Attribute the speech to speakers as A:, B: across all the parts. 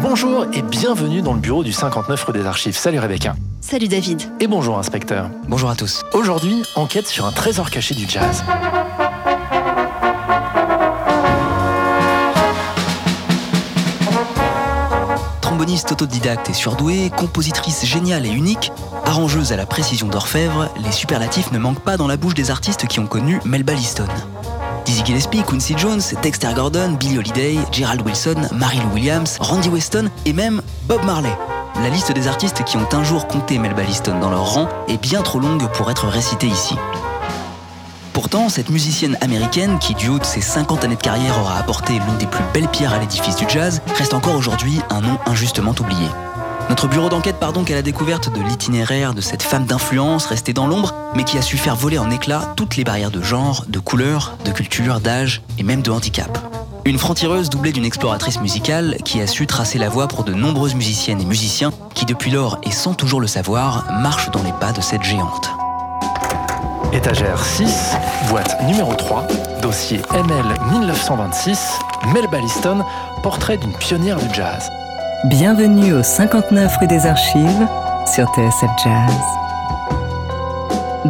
A: Bonjour et bienvenue dans le bureau du 59 rue des Archives. Salut Rebecca.
B: Salut David.
A: Et bonjour inspecteur.
C: Bonjour à tous.
A: Aujourd'hui, enquête sur un trésor caché du jazz.
C: Tromboniste autodidacte et surdouée, compositrice géniale et unique, arrangeuse à la précision d'orfèvre, les superlatifs ne manquent pas dans la bouche des artistes qui ont connu Melba Liston. Dizzy Gillespie, Quincy Jones, Dexter Gordon, Billy Holiday, Gerald Wilson, Mary Lou Williams, Randy Weston et même Bob Marley. La liste des artistes qui ont un jour compté Melba Liston dans leur rang est bien trop longue pour être récitée ici. Pourtant, cette musicienne américaine, qui du haut de ses 50 années de carrière aura apporté l'une des plus belles pierres à l'édifice du jazz, reste encore aujourd'hui un nom injustement oublié. Notre bureau d'enquête part donc à la découverte de l'itinéraire de cette femme d'influence restée dans l'ombre, mais qui a su faire voler en éclats toutes les barrières de genre, de couleur, de culture, d'âge et même de handicap. Une frontireuse doublée d'une exploratrice musicale qui a su tracer la voie pour de nombreuses musiciennes et musiciens qui depuis lors et sans toujours le savoir marchent dans les pas de cette géante.
A: Étagère 6, boîte numéro 3, dossier ML 1926, Melba Liston, portrait d'une pionnière du jazz.
D: Bienvenue au 59 rue des Archives sur TSF Jazz.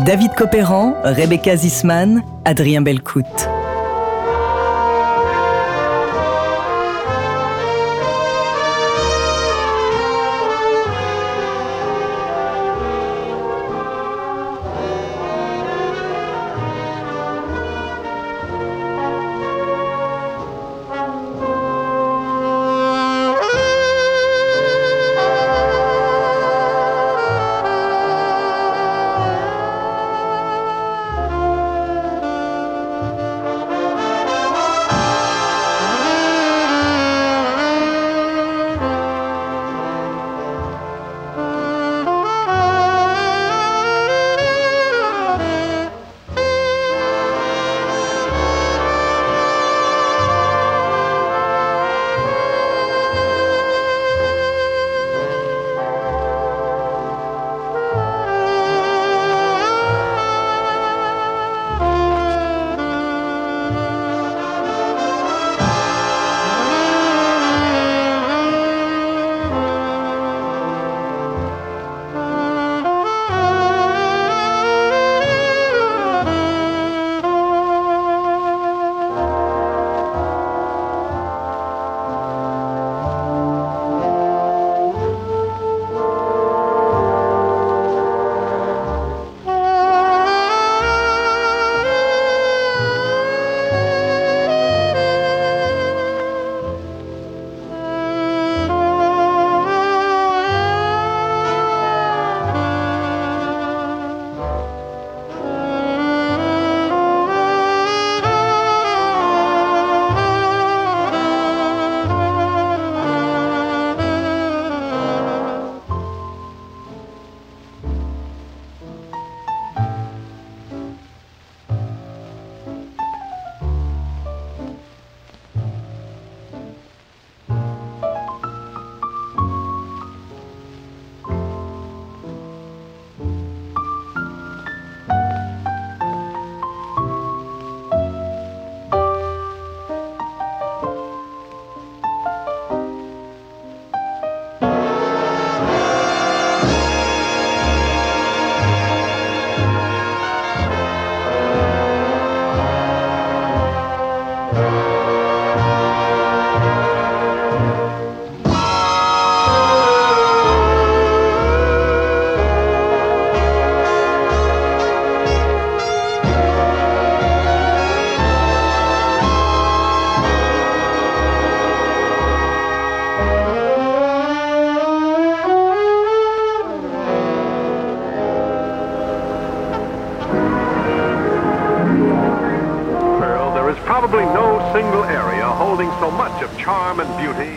D: David Copéran, Rebecca Zisman, Adrien Belcout.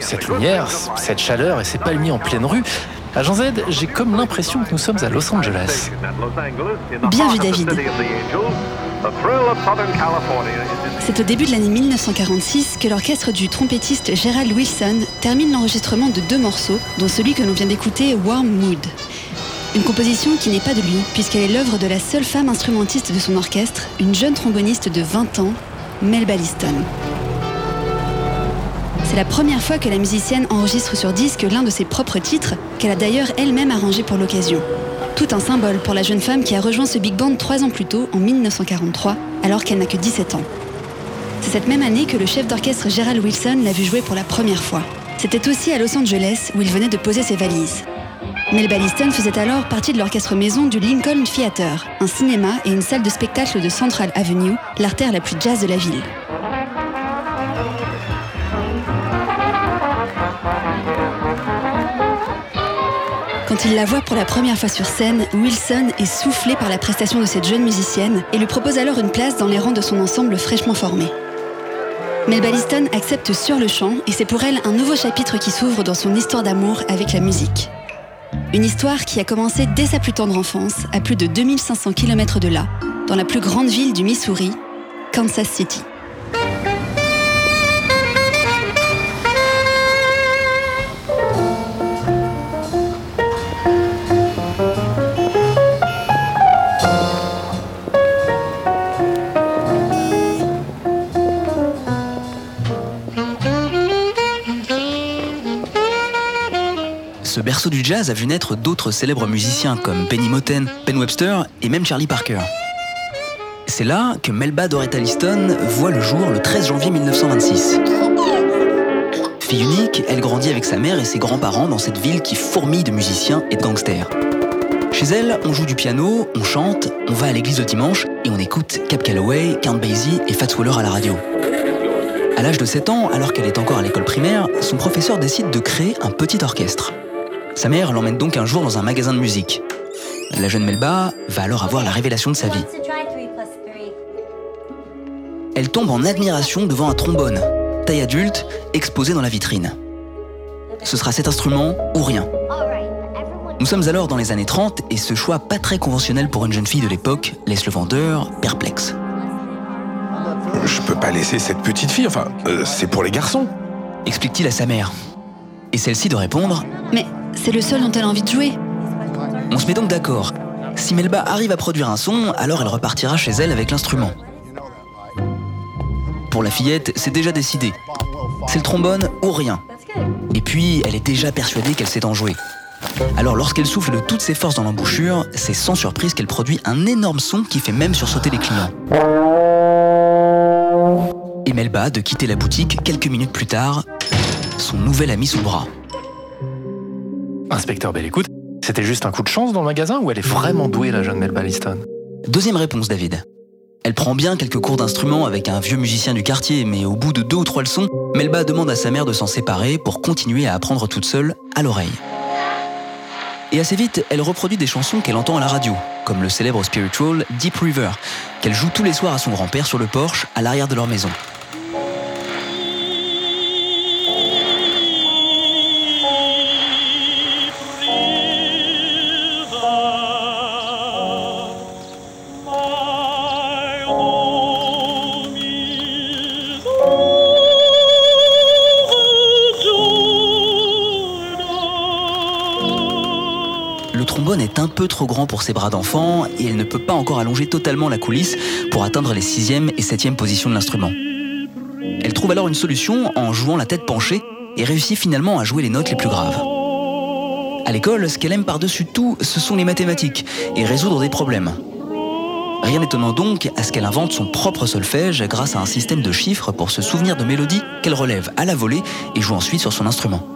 A: Cette lumière, cette chaleur et ces palmiers en pleine rue, Agent Z, j'ai comme l'impression que nous sommes à Los Angeles.
B: Bien vu David. C'est au début de l'année 1946 que l'orchestre du trompettiste Gerald Wilson termine l'enregistrement de deux morceaux, dont celui que l'on vient d'écouter, Warm Mood. Une composition qui n'est pas de lui, puisqu'elle est l'œuvre de la seule femme instrumentiste de son orchestre, une jeune tromboniste de 20 ans, Melba Liston. C'est la première fois que la musicienne enregistre sur disque l'un de ses propres titres, qu'elle a d'ailleurs elle-même arrangé pour l'occasion. Tout un symbole pour la jeune femme qui a rejoint ce big band trois ans plus tôt, en 1943, alors qu'elle n'a que 17 ans. C'est cette même année que le chef d'orchestre Gerald Wilson l'a vu jouer pour la première fois. C'était aussi à Los Angeles où il venait de poser ses valises. Melba Liston faisait alors partie de l'orchestre maison du Lincoln Theater, un cinéma et une salle de spectacle de Central Avenue, l'artère la plus jazz de la ville. Quand il la voit pour la première fois sur scène, Wilson est soufflé par la prestation de cette jeune musicienne et lui propose alors une place dans les rangs de son ensemble fraîchement formé. Melba Liston accepte sur le champ et c'est pour elle un nouveau chapitre qui s'ouvre dans son histoire d'amour avec la musique. Une histoire qui a commencé dès sa plus tendre enfance, à plus de 2500 km de là, dans la plus grande ville du Missouri, Kansas City.
C: Jazz a vu naître d'autres célèbres musiciens comme Penny Moten, Ben Webster et même Charlie Parker. C'est là que Melba Doretta Liston voit le jour le 13 janvier 1926. Fille unique, elle grandit avec sa mère et ses grands-parents dans cette ville qui fourmille de musiciens et de gangsters. Chez elle, on joue du piano, on chante, on va à l'église le dimanche et on écoute Cap Calloway, Count Basie et Fats Waller à la radio. À l'âge de 7 ans, alors qu'elle est encore à l'école primaire, son professeur décide de créer un petit orchestre. Sa mère l'emmène donc un jour dans un magasin de musique. La jeune Melba va alors avoir la révélation de sa vie. Elle tombe en admiration devant un trombone, taille adulte, exposé dans la vitrine. Ce sera cet instrument ou rien. Nous sommes alors dans les années 30 et ce choix pas très conventionnel pour une jeune fille de l'époque laisse le vendeur perplexe.
E: Je peux pas laisser cette petite fille, enfin, euh, c'est pour les garçons.
C: Explique-t-il à sa mère. Et celle-ci de répondre
B: Mais c'est le seul dont elle a envie de jouer.
C: On se met donc d'accord. Si Melba arrive à produire un son, alors elle repartira chez elle avec l'instrument. Pour la fillette, c'est déjà décidé. C'est le trombone ou rien. Et puis, elle est déjà persuadée qu'elle sait en jouer. Alors lorsqu'elle souffle de toutes ses forces dans l'embouchure, c'est sans surprise qu'elle produit un énorme son qui fait même sursauter les clients. Et Melba de quitter la boutique quelques minutes plus tard, son nouvel ami sous bras.
A: Inspecteur Belle écoute, c'était juste un coup de chance dans le magasin ou elle est vraiment douée la jeune Melba Liston
C: Deuxième réponse, David. Elle prend bien quelques cours d'instrument avec un vieux musicien du quartier, mais au bout de deux ou trois leçons, Melba demande à sa mère de s'en séparer pour continuer à apprendre toute seule à l'oreille. Et assez vite, elle reproduit des chansons qu'elle entend à la radio, comme le célèbre spiritual Deep River, qu'elle joue tous les soirs à son grand-père sur le porche à l'arrière de leur maison. Peu trop grand pour ses bras d'enfant et elle ne peut pas encore allonger totalement la coulisse pour atteindre les 6e et 7e positions de l'instrument. Elle trouve alors une solution en jouant la tête penchée et réussit finalement à jouer les notes les plus graves. À l'école, ce qu'elle aime par-dessus tout, ce sont les mathématiques et résoudre des problèmes. Rien d'étonnant donc à ce qu'elle invente son propre solfège grâce à un système de chiffres pour se souvenir de mélodies qu'elle relève à la volée et joue ensuite sur son instrument.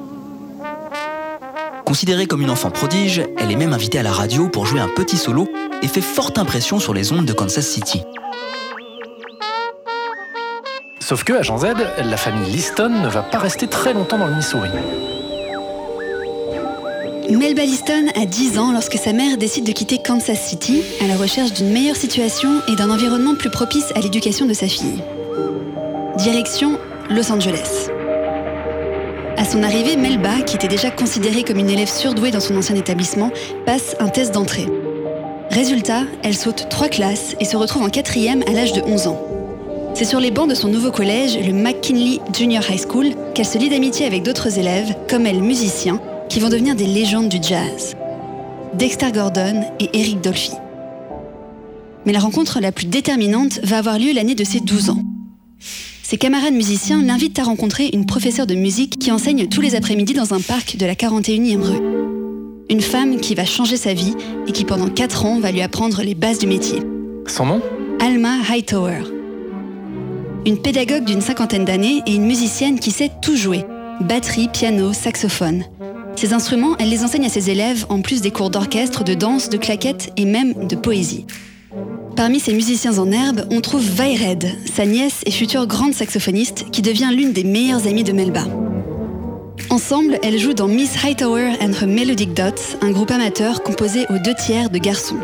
C: Considérée comme une enfant prodige, elle est même invitée à la radio pour jouer un petit solo et fait forte impression sur les ondes de Kansas City.
A: Sauf que, agent Z, la famille Liston ne va pas rester très longtemps dans le Missouri.
B: Melba Liston a 10 ans lorsque sa mère décide de quitter Kansas City à la recherche d'une meilleure situation et d'un environnement plus propice à l'éducation de sa fille. Direction Los Angeles. Son arrivée, Melba, qui était déjà considérée comme une élève surdouée dans son ancien établissement, passe un test d'entrée. Résultat, elle saute trois classes et se retrouve en quatrième à l'âge de 11 ans. C'est sur les bancs de son nouveau collège, le McKinley Junior High School, qu'elle se lie d'amitié avec d'autres élèves, comme elle musiciens, qui vont devenir des légendes du jazz. Dexter Gordon et Eric Dolphy. Mais la rencontre la plus déterminante va avoir lieu l'année de ses 12 ans. Ses camarades musiciens l'invitent à rencontrer une professeure de musique qui enseigne tous les après-midi dans un parc de la 41e rue. Une femme qui va changer sa vie et qui pendant 4 ans va lui apprendre les bases du métier.
A: Son nom?
B: Alma Hightower. Une pédagogue d'une cinquantaine d'années et une musicienne qui sait tout jouer. Batterie, piano, saxophone. Ces instruments, elle les enseigne à ses élèves en plus des cours d'orchestre, de danse, de claquettes et même de poésie. Parmi ces musiciens en herbe, on trouve Vi Red, sa nièce et future grande saxophoniste, qui devient l'une des meilleures amies de Melba. Ensemble, elles jouent dans Miss Hightower and her Melodic Dots, un groupe amateur composé aux deux tiers de garçons.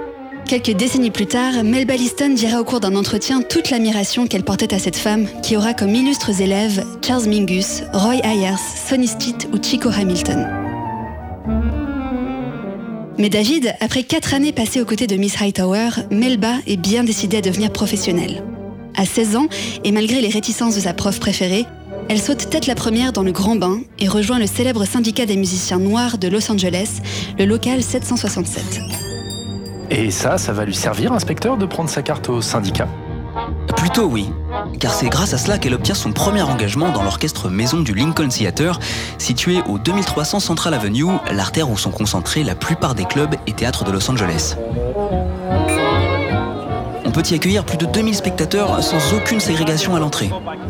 B: Quelques décennies plus tard, Melba Liston dira au cours d'un entretien toute l'admiration qu'elle portait à cette femme, qui aura comme illustres élèves Charles Mingus, Roy Ayers, Sonny Stitt ou Chico Hamilton. Mais David, après quatre années passées aux côtés de Miss Hightower, Melba est bien décidée à devenir professionnelle. À 16 ans, et malgré les réticences de sa prof préférée, elle saute tête la première dans le grand bain et rejoint le célèbre syndicat des musiciens noirs de Los Angeles, le local 767.
A: Et ça, ça va lui servir, inspecteur, de prendre sa carte au syndicat?
C: Plutôt oui, car c'est grâce à cela qu'elle obtient son premier engagement dans l'orchestre maison du Lincoln Theater, situé au 2300 Central Avenue, l'artère où sont concentrés la plupart des clubs et théâtres de Los Angeles. On peut y accueillir plus de 2000 spectateurs sans aucune ségrégation à l'entrée.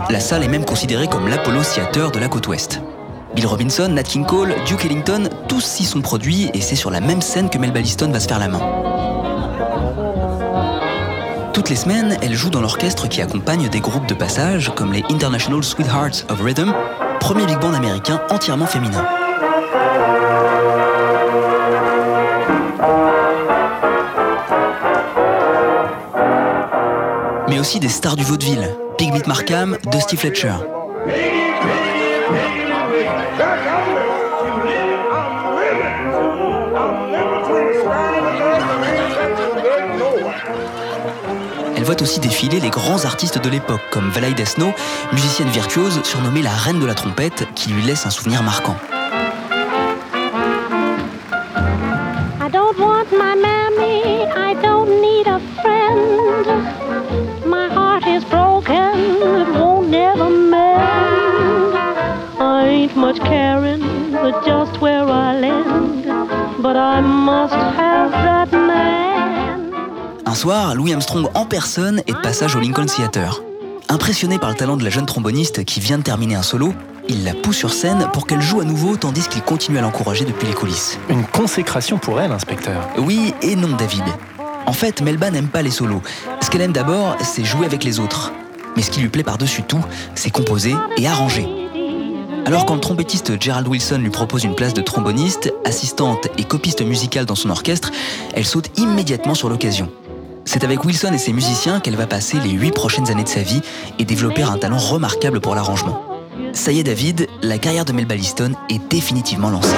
C: La salle est même considérée comme l'Apollo Theater de la côte ouest. Bill Robinson, Nat King Cole, Duke Ellington, tous s'y sont produits et c'est sur la même scène que Melba Liston va se faire la main. Toutes les semaines, elle joue dans l'orchestre qui accompagne des groupes de passage comme les International Sweethearts of Rhythm, premier big band américain entièrement féminin. Mais aussi des stars du vaudeville, Pigmeat Markham, Dusty Fletcher. Voit aussi défiler les grands artistes de l'époque, comme Valaï Desno, musicienne virtuose surnommée la reine de la trompette, qui lui laisse un souvenir marquant. Un soir, Louis Armstrong en personne est de passage au Lincoln Theater. Impressionné par le talent de la jeune tromboniste qui vient de terminer un solo, il la pousse sur scène pour qu'elle joue à nouveau tandis qu'il continue à l'encourager depuis les coulisses.
A: Une consécration pour elle, inspecteur.
C: Oui et non, David. En fait, Melba n'aime pas les solos. Ce qu'elle aime d'abord, c'est jouer avec les autres. Mais ce qui lui plaît par-dessus tout, c'est composer et arranger. Alors quand le trompettiste Gerald Wilson lui propose une place de tromboniste, assistante et copiste musicale dans son orchestre, elle saute immédiatement sur l'occasion. C'est avec Wilson et ses musiciens qu'elle va passer les huit prochaines années de sa vie et développer un talent remarquable pour l'arrangement. Ça y est David, la carrière de Melba Liston est définitivement lancée.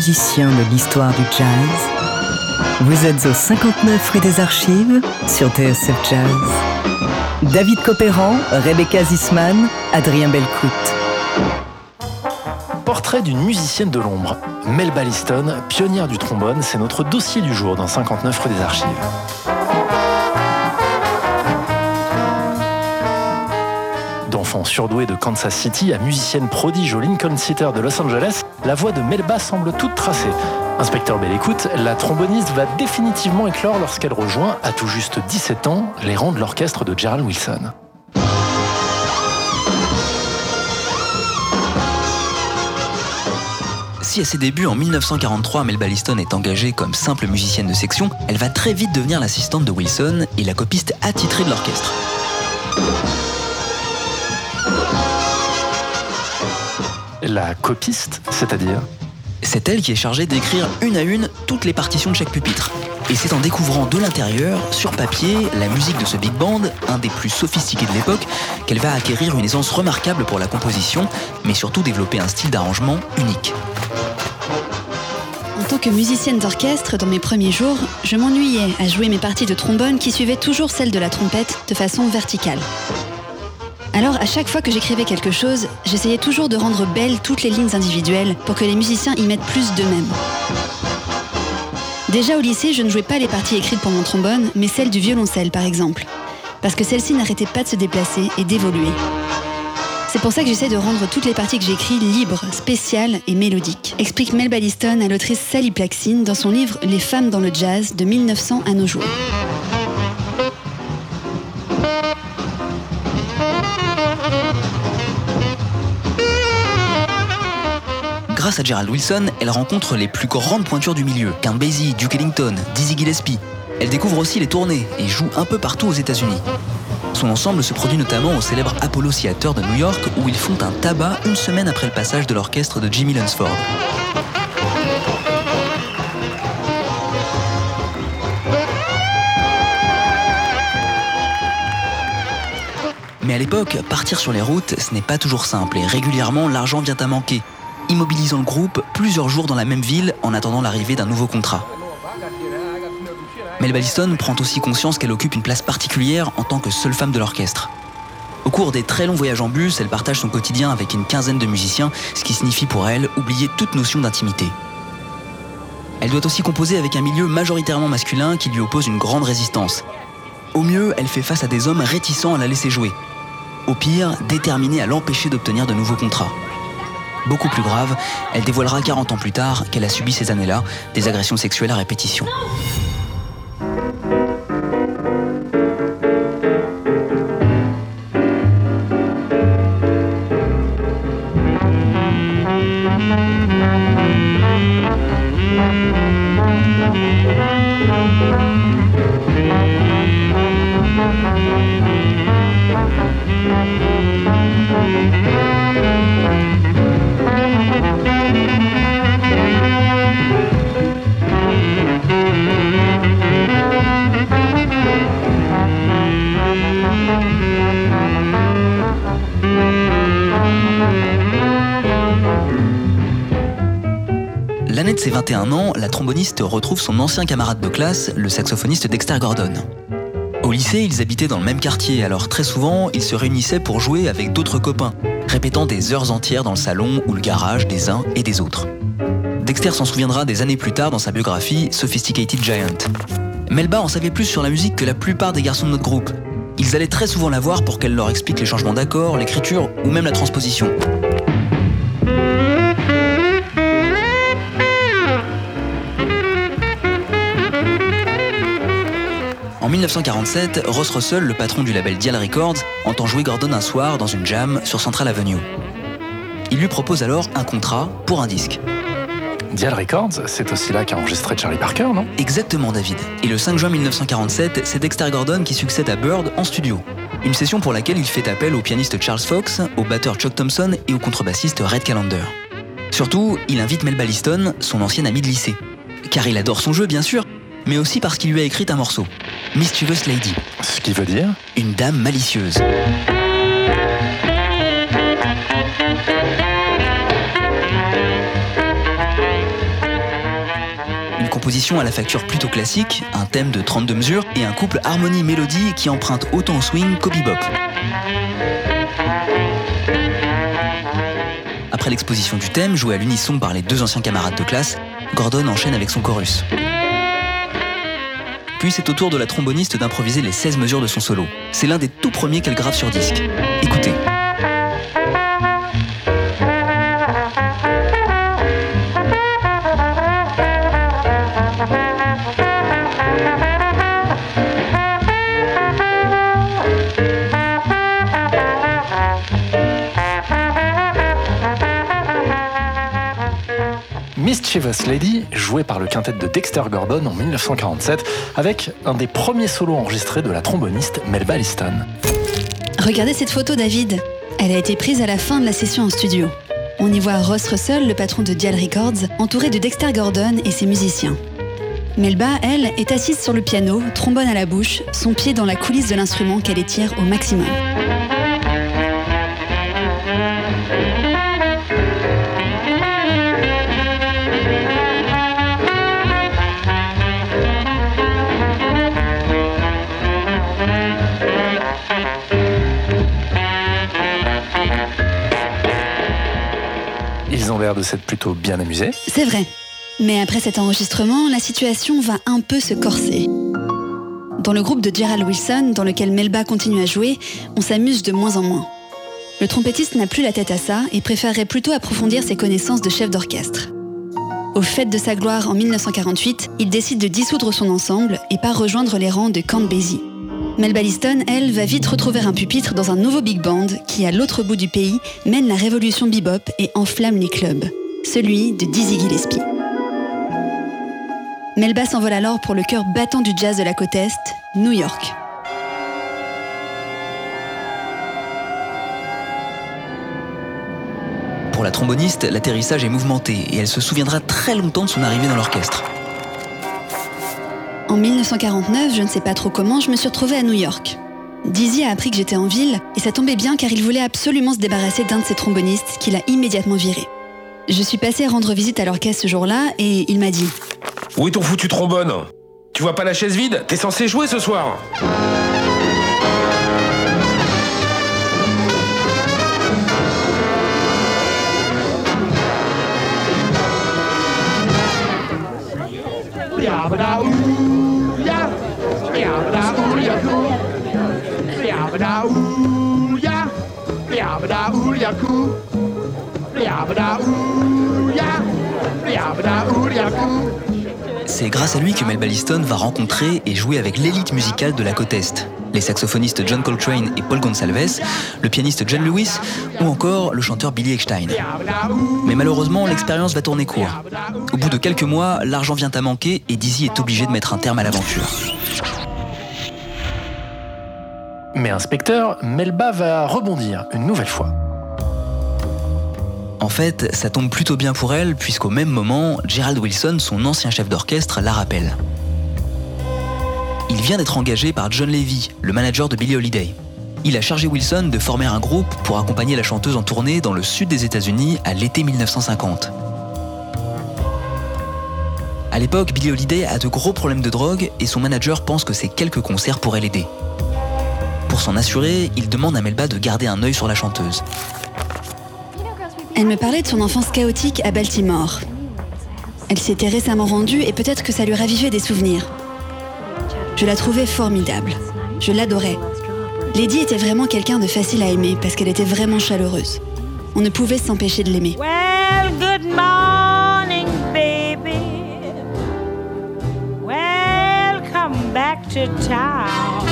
D: Musiciens de l'histoire du jazz. Vous êtes au 59 rue des Archives sur TSF Jazz. David Copéran, Rebecca Zisman, Adrien Belcout.
A: Portrait d'une musicienne de l'ombre. Mel Balliston, pionnière du trombone, c'est notre dossier du jour dans 59 rue des Archives. D'enfant surdoué de Kansas City à musicienne prodige au Lincoln Theater de Los Angeles, la voix de Melba semble toute tracée. Inspecteur Belle écoute, la tromboniste va définitivement éclore lorsqu'elle rejoint, à tout juste 17 ans, les rangs de l'orchestre de Gerald Wilson.
C: Si à ses débuts en 1943, Melba Liston est engagée comme simple musicienne de section, elle va très vite devenir l'assistante de Wilson et la copiste attitrée de l'orchestre.
A: La copiste, c'est-à-dire
C: C'est elle qui est chargée d'écrire une à une toutes les partitions de chaque pupitre. Et c'est en découvrant de l'intérieur, sur papier, la musique de ce big band, un des plus sophistiqués de l'époque, qu'elle va acquérir une aisance remarquable pour la composition, mais surtout développer un style d'arrangement unique.
B: En tant que musicienne d'orchestre, dans mes premiers jours, je m'ennuyais à jouer mes parties de trombone qui suivaient toujours celles de la trompette de façon verticale. Alors, à chaque fois que j'écrivais quelque chose, j'essayais toujours de rendre belles toutes les lignes individuelles pour que les musiciens y mettent plus d'eux-mêmes. Déjà au lycée, je ne jouais pas les parties écrites pour mon trombone, mais celles du violoncelle par exemple, parce que celles-ci n'arrêtaient pas de se déplacer et d'évoluer. C'est pour ça que j'essaie de rendre toutes les parties que j'écris libres, spéciales et mélodiques, explique Mel Balliston à l'autrice Sally Plaxine dans son livre Les femmes dans le jazz de 1900 à nos jours.
C: Grâce à Gerald Wilson, elle rencontre les plus grandes pointures du milieu, Count Duke Ellington, Dizzy Gillespie. Elle découvre aussi les tournées et joue un peu partout aux États-Unis. Son ensemble se produit notamment au célèbre Apollo Theater de New York où ils font un tabac une semaine après le passage de l'orchestre de Jimmy Lunsford. Mais à l'époque, partir sur les routes, ce n'est pas toujours simple et régulièrement l'argent vient à manquer, immobilisant le groupe plusieurs jours dans la même ville en attendant l'arrivée d'un nouveau contrat. Mel Balliston prend aussi conscience qu'elle occupe une place particulière en tant que seule femme de l'orchestre. Au cours des très longs voyages en bus, elle partage son quotidien avec une quinzaine de musiciens, ce qui signifie pour elle oublier toute notion d'intimité. Elle doit aussi composer avec un milieu majoritairement masculin qui lui oppose une grande résistance. Au mieux, elle fait face à des hommes réticents à la laisser jouer. Au pire, déterminés à l'empêcher d'obtenir de nouveaux contrats. Beaucoup plus grave, elle dévoilera 40 ans plus tard qu'elle a subi ces années-là des agressions sexuelles à répétition. Retrouve son ancien camarade de classe, le saxophoniste Dexter Gordon. Au lycée, ils habitaient dans le même quartier, alors très souvent, ils se réunissaient pour jouer avec d'autres copains, répétant des heures entières dans le salon ou le garage des uns et des autres. Dexter s'en souviendra des années plus tard dans sa biographie Sophisticated Giant. Melba en savait plus sur la musique que la plupart des garçons de notre groupe. Ils allaient très souvent la voir pour qu'elle leur explique les changements d'accords, l'écriture ou même la transposition. 1947, Ross Russell, le patron du label Dial Records, entend jouer Gordon un soir dans une jam sur Central Avenue. Il lui propose alors un contrat pour un disque.
A: Dial Records, c'est aussi là qu'a enregistré Charlie Parker, non?
C: Exactement, David. Et le 5 juin 1947, c'est Dexter Gordon qui succède à Bird en studio. Une session pour laquelle il fait appel au pianiste Charles Fox, au batteur Chuck Thompson et au contrebassiste Red Callender. Surtout, il invite Mel Balliston, son ancien ami de lycée. Car il adore son jeu, bien sûr, mais aussi parce qu'il lui a écrit un morceau. Mischievous Lady.
A: Ce qui veut dire
C: Une dame malicieuse. Une composition à la facture plutôt classique, un thème de 32 mesures et un couple harmonie-mélodie qui emprunte autant au swing qu'au bebop. Après l'exposition du thème, joué à l'unisson par les deux anciens camarades de classe, Gordon enchaîne avec son chorus. Puis c'est au tour de la tromboniste d'improviser les 16 mesures de son solo. C'est l'un des tout premiers qu'elle grave sur disque. Écoutez.
A: Mischievous Lady, jouée par le quintet de Dexter Gordon en 1947, avec un des premiers solos enregistrés de la tromboniste Melba Liston.
B: Regardez cette photo, David. Elle a été prise à la fin de la session en studio. On y voit Ross Russell, le patron de Dial Records, entouré de Dexter Gordon et ses musiciens. Melba, elle, est assise sur le piano, trombone à la bouche, son pied dans la coulisse de l'instrument qu'elle étire au maximum.
A: L'air de s'être plutôt bien amusés.
B: C'est vrai. Mais après cet enregistrement, la situation va un peu se corser. Dans le groupe de Gerald Wilson, dans lequel Melba continue à jouer, on s'amuse de moins en moins. Le trompettiste n'a plus la tête à ça et préférerait plutôt approfondir ses connaissances de chef d'orchestre. Au fait de sa gloire en 1948, il décide de dissoudre son ensemble et part rejoindre les rangs de Count Basie. Melba Liston, elle, va vite retrouver un pupitre dans un nouveau big band qui, à l'autre bout du pays, mène la révolution bebop et enflamme les clubs. Celui de Dizzy Gillespie. Melba s'envole alors pour le cœur battant du jazz de la côte Est, New York.
C: Pour la tromboniste, l'atterrissage est mouvementé et elle se souviendra très longtemps de son arrivée dans l'orchestre.
B: En 1949, je ne sais pas trop comment, je me suis retrouvée à New York. Dizzy a appris que j'étais en ville et ça tombait bien car il voulait absolument se débarrasser d'un de ses trombonistes qu'il a immédiatement viré. Je suis passée rendre visite à l'orchestre ce jour-là et il m'a dit
E: Où est ton foutu trombone? Tu vois pas la chaise vide? T'es censé jouer ce soir
C: C'est grâce à lui que Melba Liston va rencontrer et jouer avec l'élite musicale de la côte Est. Les saxophonistes John Coltrane et Paul Gonsalves, le pianiste John Lewis ou encore le chanteur Billy Eckstein. Mais malheureusement, l'expérience va tourner court. Au bout de quelques mois, l'argent vient à manquer et Dizzy est obligé de mettre un terme à l'aventure.
A: Mais inspecteur, Melba va rebondir une nouvelle fois.
C: En fait, ça tombe plutôt bien pour elle, puisqu'au même moment, Gerald Wilson, son ancien chef d'orchestre, la rappelle. Il vient d'être engagé par John Levy, le manager de Billie Holiday. Il a chargé Wilson de former un groupe pour accompagner la chanteuse en tournée dans le sud des États-Unis à l'été 1950. À l'époque, Billie Holiday a de gros problèmes de drogue et son manager pense que ces quelques concerts pourraient l'aider. Pour s'en assurer, il demande à Melba de garder un œil sur la chanteuse.
B: Elle me parlait de son enfance chaotique à Baltimore. Elle s'y était récemment rendue et peut-être que ça lui ravivait des souvenirs. Je la trouvais formidable. Je l'adorais. Lady était vraiment quelqu'un de facile à aimer parce qu'elle était vraiment chaleureuse. On ne pouvait s'empêcher de l'aimer.
F: Well, good morning, baby. Welcome back to town.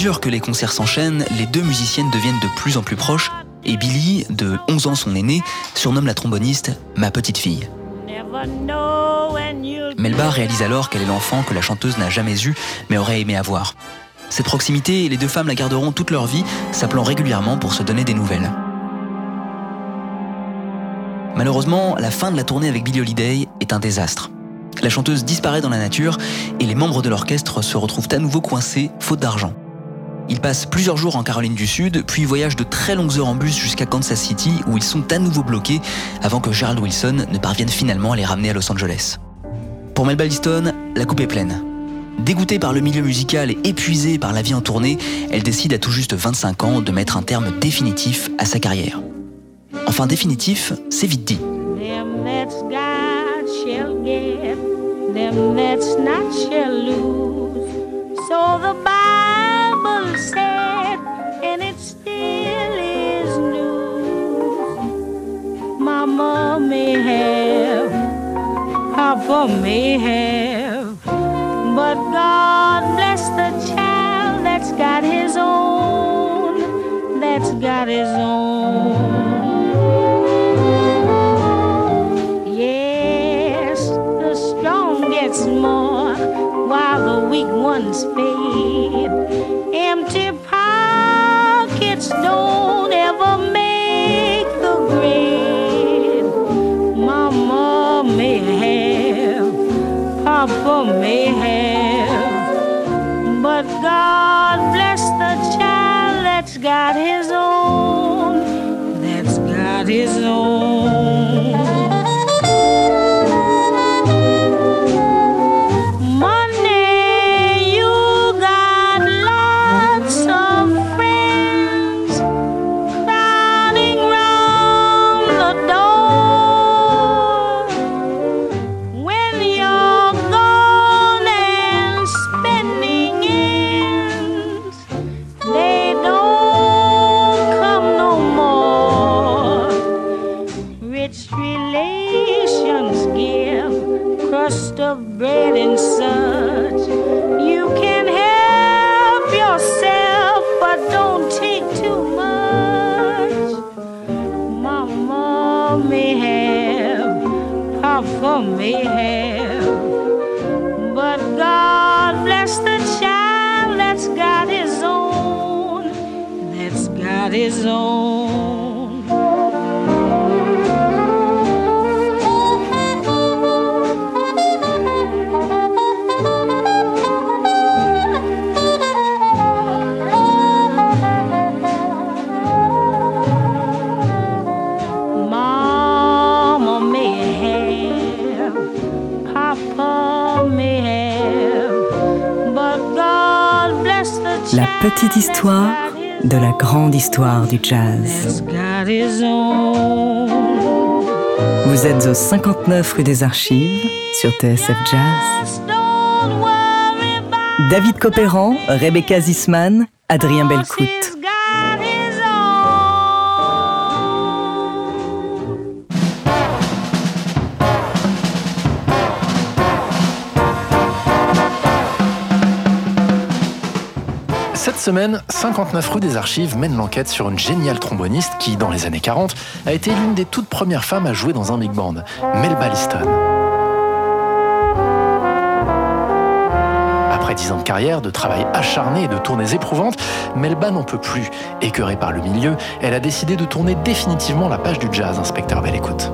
C: Mesure que les concerts s'enchaînent, les deux musiciennes deviennent de plus en plus proches et Billy, de 11 ans son aîné, surnomme la tromboniste ma petite fille. Melba réalise alors qu'elle est l'enfant que la chanteuse n'a jamais eu mais aurait aimé avoir. Cette proximité, les deux femmes la garderont toute leur vie, s'appelant régulièrement pour se donner des nouvelles. Malheureusement, la fin de la tournée avec Billie Holiday est un désastre. la chanteuse disparaît dans la nature et les membres de l'orchestre se retrouvent à nouveau coincés, faute d'argent. Ils passent plusieurs jours en Caroline du Sud, puis voyagent de très longues heures en bus jusqu'à Kansas City, où ils sont à nouveau bloqués avant que Gerald Wilson ne parvienne finalement à les ramener à Los Angeles. Pour Melba Liston, la coupe est pleine. Dégoûtée par le milieu musical et épuisée par la vie en tournée, elle décide à tout juste 25 ans de mettre un terme définitif à sa carrière. Enfin définitif, c'est vite dit.
F: Said, and it still is news. Mama may have, Papa may have, but God bless the child that's got his own, that's got his own. Yes, the strong gets more while the weak ones fade. Empty pockets don't ever make the grade. Mama may have, Papa may have, but God bless the child that's got his own, that's got his own.
D: Vous êtes au 59 rue des Archives sur TSF Jazz. David Copéran, Rebecca Zisman, Adrien Belcout.
A: Semaine, 59 rue des Archives mène l'enquête sur une géniale tromboniste qui, dans les années 40, a été l'une des toutes premières femmes à jouer dans un big band, Melba Liston. Après 10 ans de carrière, de travail acharné et de tournées éprouvantes, Melba n'en peut plus. Écœurée par le milieu, elle a décidé de tourner définitivement la page du jazz, inspecteur Belle Écoute.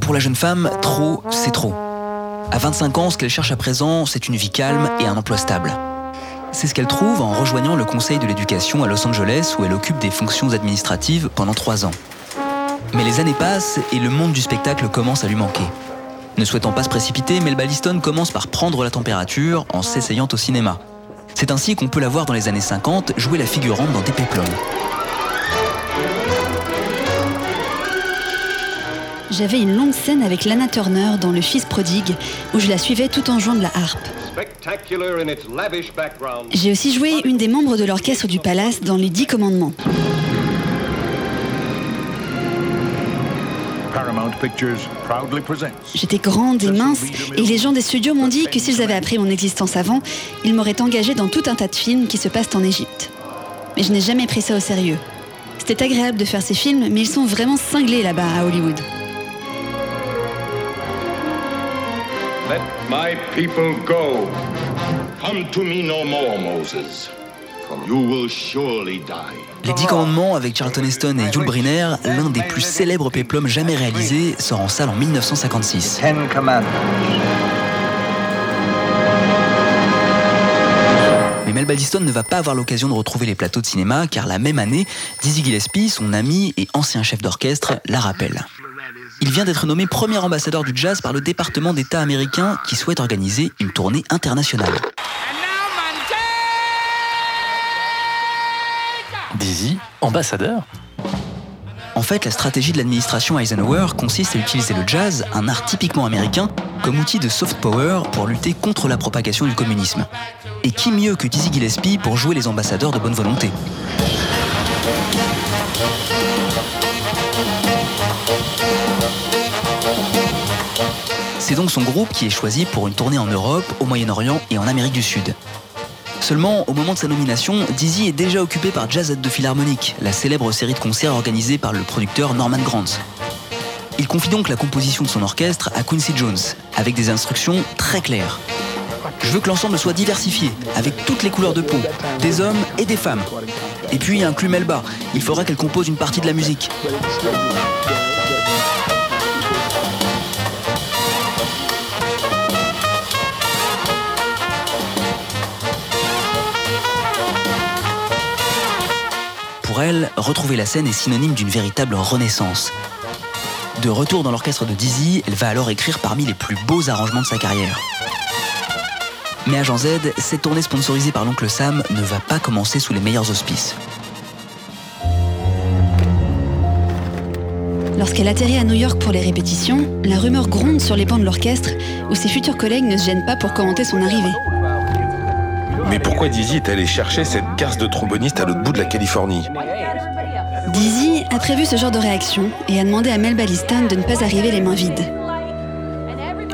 C: Pour la jeune femme, trop, c'est trop. À 25 ans, ce qu'elle cherche à présent, c'est une vie calme et un emploi stable. C'est ce qu'elle trouve en rejoignant le Conseil de l'éducation à Los Angeles où elle occupe des fonctions administratives pendant trois ans. Mais les années passent et le monde du spectacle commence à lui manquer. Ne souhaitant pas se précipiter, Melba Liston commence par prendre la température en s'essayant au cinéma. C'est ainsi qu'on peut la voir dans les années 50 jouer la figurante dans des péplums.
B: J'avais une longue scène avec Lana Turner dans Le Fils prodigue, où je la suivais tout en jouant de la harpe.
G: Spectacular in its lavish background.
B: J'ai aussi joué une des membres de l'orchestre du palace dans Les Dix Commandements.
H: Paramount Pictures proudly presents.
B: J'étais grande et mince, et les gens des studios m'ont dit que s'ils avaient appris mon existence avant, ils m'auraient engagée dans tout un tas de films qui se passent en Égypte. Mais je n'ai jamais pris ça au sérieux. C'était agréable de faire ces films, mais ils sont vraiment cinglés là-bas à Hollywood.
G: Let my people go. Come to me no more, Moses. For
C: Les Dix Commandements avec Charlton Heston et Yul Brynner, l'un des plus célèbres péplums jamais réalisés, sort en salle en 1956. Mais Mel Baldiston ne va pas avoir l'occasion de retrouver les plateaux de cinéma car la même année, Dizzy Gillespie, son ami et ancien chef d'orchestre, la rappelle. Il vient d'être nommé premier ambassadeur du jazz par le département d'État américain qui souhaite organiser une tournée internationale.
A: Dizzy, ambassadeur
C: En fait, la stratégie de l'administration Eisenhower consiste à utiliser le jazz, un art typiquement américain, comme outil de soft power pour lutter contre la propagation du communisme. Et qui mieux que Dizzy Gillespie pour jouer les ambassadeurs de bonne volonté? C'est donc son groupe qui est choisi pour une tournée en Europe, au Moyen-Orient et en Amérique du Sud. Seulement, au moment de sa nomination, Dizzy est déjà occupé par Jazz at the Philharmonic, la célèbre série de concerts organisée par le producteur Norman Granz. Il confie donc la composition de son orchestre à Quincy Jones, avec des instructions très claires. Je veux que l'ensemble soit diversifié, avec toutes les couleurs de peau, des hommes et des femmes. Et puis inclut Melba, il faudra qu'elle compose une partie de la musique. Pour elle, retrouver la scène est synonyme d'une véritable renaissance. De retour dans l'orchestre de Dizzy, elle va alors écrire parmi les plus beaux arrangements de sa carrière. Mais à Jean Z, cette tournée sponsorisée par l'oncle Sam ne va pas commencer sous les meilleurs auspices.
B: Lorsqu'elle atterrit à New York pour les répétitions, la rumeur gronde sur les bancs de l'orchestre où ses futurs collègues ne se gênent pas pour commenter son arrivée.
E: Mais pourquoi Dizzy est allé chercher cette garce de tromboniste à l'autre bout de la Californie?
B: Dizzy a prévu ce genre de réaction et a demandé à Mel Balliston de ne pas arriver les mains vides.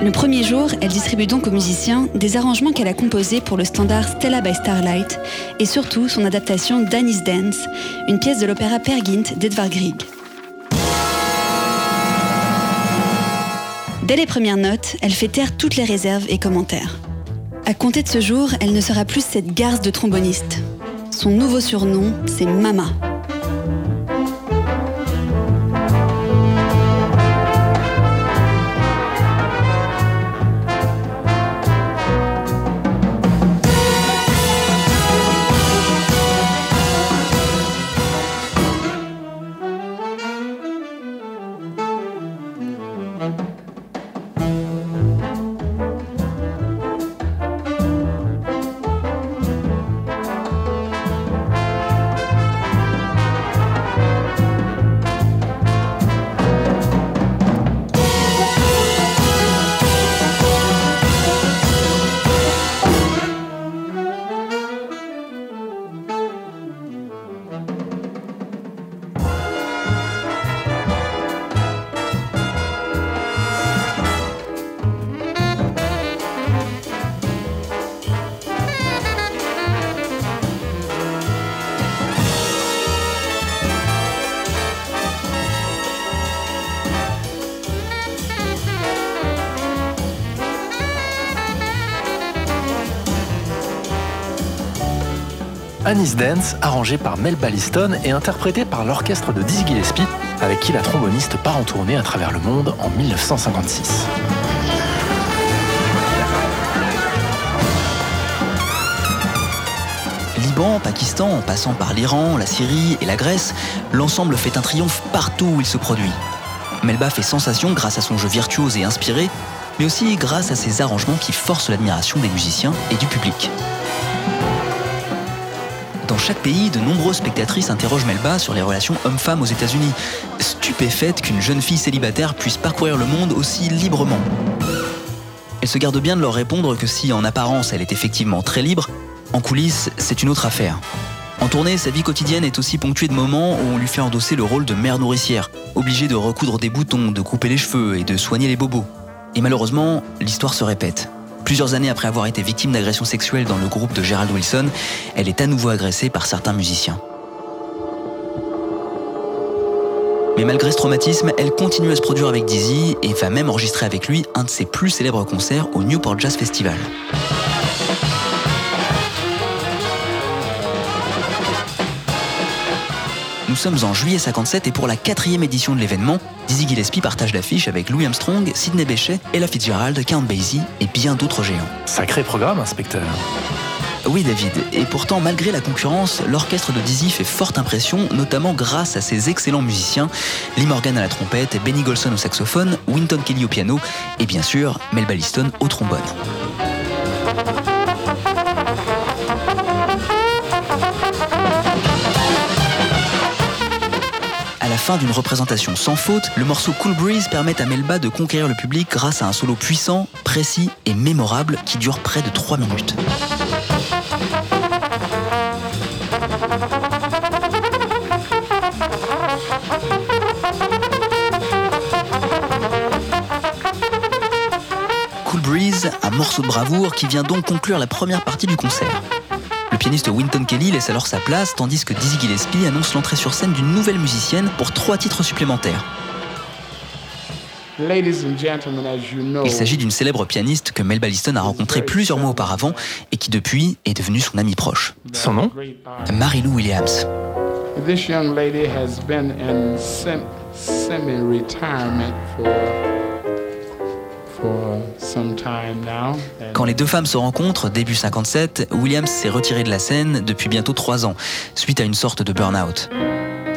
B: Le premier jour, elle distribue donc aux musiciens des arrangements qu'elle a composés pour le standard Stella by Starlight et surtout son adaptation d'Annie's Dance, une pièce de l'opéra Peer Gynt d'Edvard Grieg. Dès les premières notes, elle fait taire toutes les réserves et commentaires. À compter de ce jour, elle ne sera plus cette garce de tromboniste. Son nouveau surnom, c'est Mama.
A: Annie's Dance, arrangé par Mel Balliston et interprété par l'orchestre de Dizzy Gillespie, avec qui la tromboniste part en tournée à travers le monde en 1956.
C: Liban, Pakistan, en passant par l'Iran, la Syrie et la Grèce, l'ensemble fait un triomphe partout où il se produit. Melba fait sensation grâce à son jeu virtuose et inspiré, mais aussi grâce à ses arrangements qui forcent l'admiration des musiciens et du public. Chaque pays, de nombreuses spectatrices interrogent Melba sur les relations hommes-femmes aux États-Unis, stupéfaites qu'une jeune fille célibataire puisse parcourir le monde aussi librement. Elle se garde bien de leur répondre que si en apparence elle est effectivement très libre, en coulisses, c'est une autre affaire. En tournée, sa vie quotidienne est aussi ponctuée de moments où on lui fait endosser le rôle de mère nourricière, obligée de recoudre des boutons, de couper les cheveux et de soigner les bobos. Et malheureusement, l'histoire se répète. Plusieurs années après avoir été victime d'agressions sexuelles dans le groupe de Gerald Wilson, elle est à nouveau agressée par certains musiciens. Mais malgré ce traumatisme, elle continue à se produire avec Dizzy et va même enregistrer avec lui un de ses plus célèbres concerts au Newport Jazz Festival. Nous sommes en juillet 57 et pour la quatrième édition de l'événement, Dizzy Gillespie partage l'affiche avec Louis Armstrong, Sidney Bechet, Ella Fitzgerald, Count Basie et bien d'autres géants.
A: Sacré programme, inspecteur.
C: Oui David, et pourtant malgré la concurrence, l'orchestre de Dizzy fait forte impression, notamment grâce à ses excellents musiciens, Lee Morgan à la trompette, Benny Golson au saxophone, Winton Kelly au piano et bien sûr Melba Liston au trombone. Fin d'une représentation sans faute, le morceau Cool Breeze permet à Melba de conquérir le public grâce à un solo puissant, précis et mémorable qui dure près de 3 minutes. Cool Breeze, un morceau de bravoure qui vient donc conclure la première partie du concert. Le pianiste Winton Kelly laisse alors sa place tandis que Dizzy Gillespie annonce l'entrée sur scène d'une nouvelle musicienne pour trois titres supplémentaires. Il s'agit d'une célèbre pianiste que Melba Liston a rencontrée plusieurs mois auparavant et qui depuis est devenue son amie proche.
A: Son nom?
C: Mary Lou Williams.
I: This young lady has been in sem- semi-retirement for
C: Quand les deux femmes se rencontrent, début 57, Williams s'est retirée de la scène depuis bientôt trois ans, suite à une sorte de burn-out.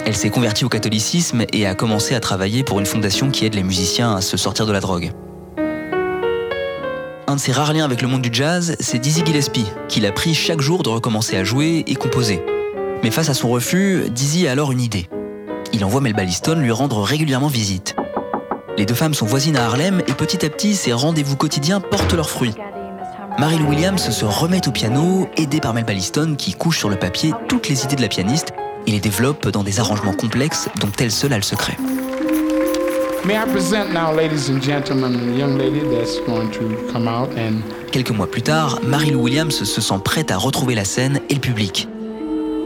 C: Elle s'est convertie au catholicisme et a commencé à travailler pour une fondation qui aide les musiciens à se sortir de la drogue. Un de ses rares liens avec le monde du jazz, c'est Dizzy Gillespie, qui l'a pris chaque jour de recommencer à jouer et composer. Mais face à son refus, Dizzy a alors une idée. Il envoie Melba Liston lui rendre régulièrement visite. Les deux femmes sont voisines à Harlem et petit à petit, ces rendez-vous quotidiens portent leurs fruits. Mary Lou Williams se remet au piano, aidée par Melba Liston qui couche sur le papier toutes les idées de la pianiste et les développe dans des arrangements complexes dont elle seule a le secret. Quelques mois plus tard, Mary Lou Williams se sent prête à retrouver la scène et le public.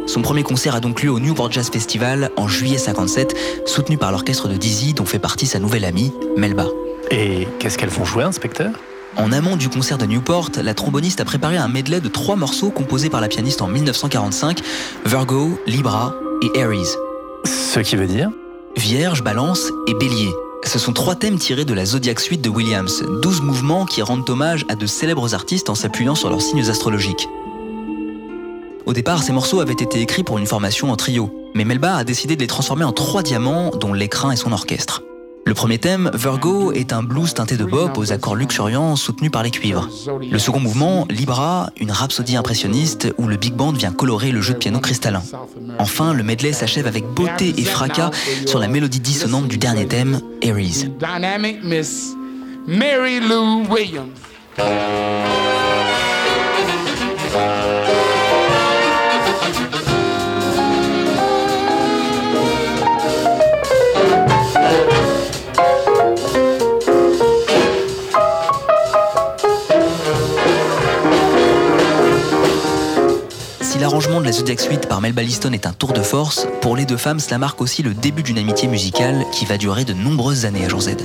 C: Son premier concert a donc lieu au Newport Jazz Festival en juillet 57, soutenu par l'orchestre de Dizzy dont fait partie sa nouvelle amie, Melba.
A: Et qu'est-ce qu'elles vont jouer, inspecteur?
C: En amont du concert de Newport, la tromboniste a préparé un medley de trois morceaux composés par la pianiste en 1945, Virgo, Libra et Aries.
A: Ce qui veut dire?
C: Vierge, Balance et Bélier. Ce sont trois thèmes tirés de la Zodiac Suite de Williams, douze mouvements qui rendent hommage à de célèbres artistes en s'appuyant sur leurs signes astrologiques. Au départ, ces morceaux avaient été écrits pour une formation en trio, mais Melba a décidé de les transformer en trois diamants, dont l'écrin et son orchestre. Le premier thème, Virgo, est un blues teinté de bop aux accords luxuriants soutenus par les cuivres. Le second mouvement, Libra, une rhapsodie impressionniste où le big band vient colorer le jeu de piano cristallin. Enfin, le medley s'achève avec beauté et fracas sur la mélodie dissonante du dernier thème, Aries.
I: Mary Lou Williams.
C: L'arrangement de la Zodiac Suite par Melba Liston est un tour de force, pour les deux femmes, cela marque aussi le début d'une amitié musicale qui va durer de nombreuses années à Jour Z.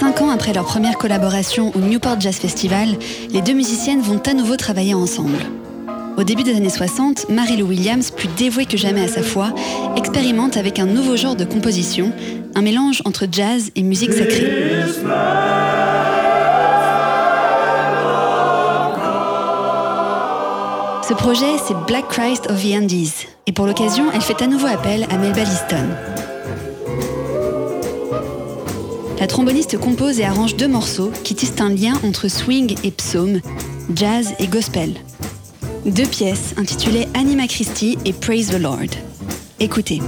B: Cinq ans après leur première collaboration au Newport Jazz Festival, les deux musiciennes vont à nouveau travailler ensemble. Au début des années 60, Mary Lou Williams, plus dévouée que jamais à sa foi, expérimente avec un nouveau genre de composition, un mélange entre jazz et musique sacrée. Ce projet, c'est Black Christ of the Andes. Et pour l'occasion, elle fait à nouveau appel à Melba Liston. La tromboniste compose et arrange deux morceaux qui tissent un lien entre swing et psaume, jazz et gospel. Deux pièces intitulées Anima Christi et Praise the Lord. Écoutez.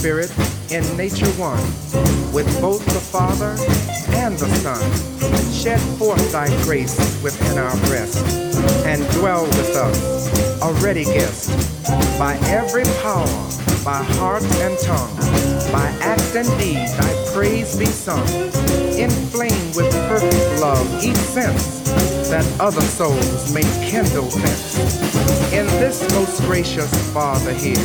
J: Spirit, in nature one, with both the Father and the Son. Shed forth thy grace within our breast, and dwell with us, a ready guest, by every power, by heart and tongue, by act and deed, thy praise be sung. Inflame with perfect love each sense, that other souls may kindle thence. In this most gracious Father here,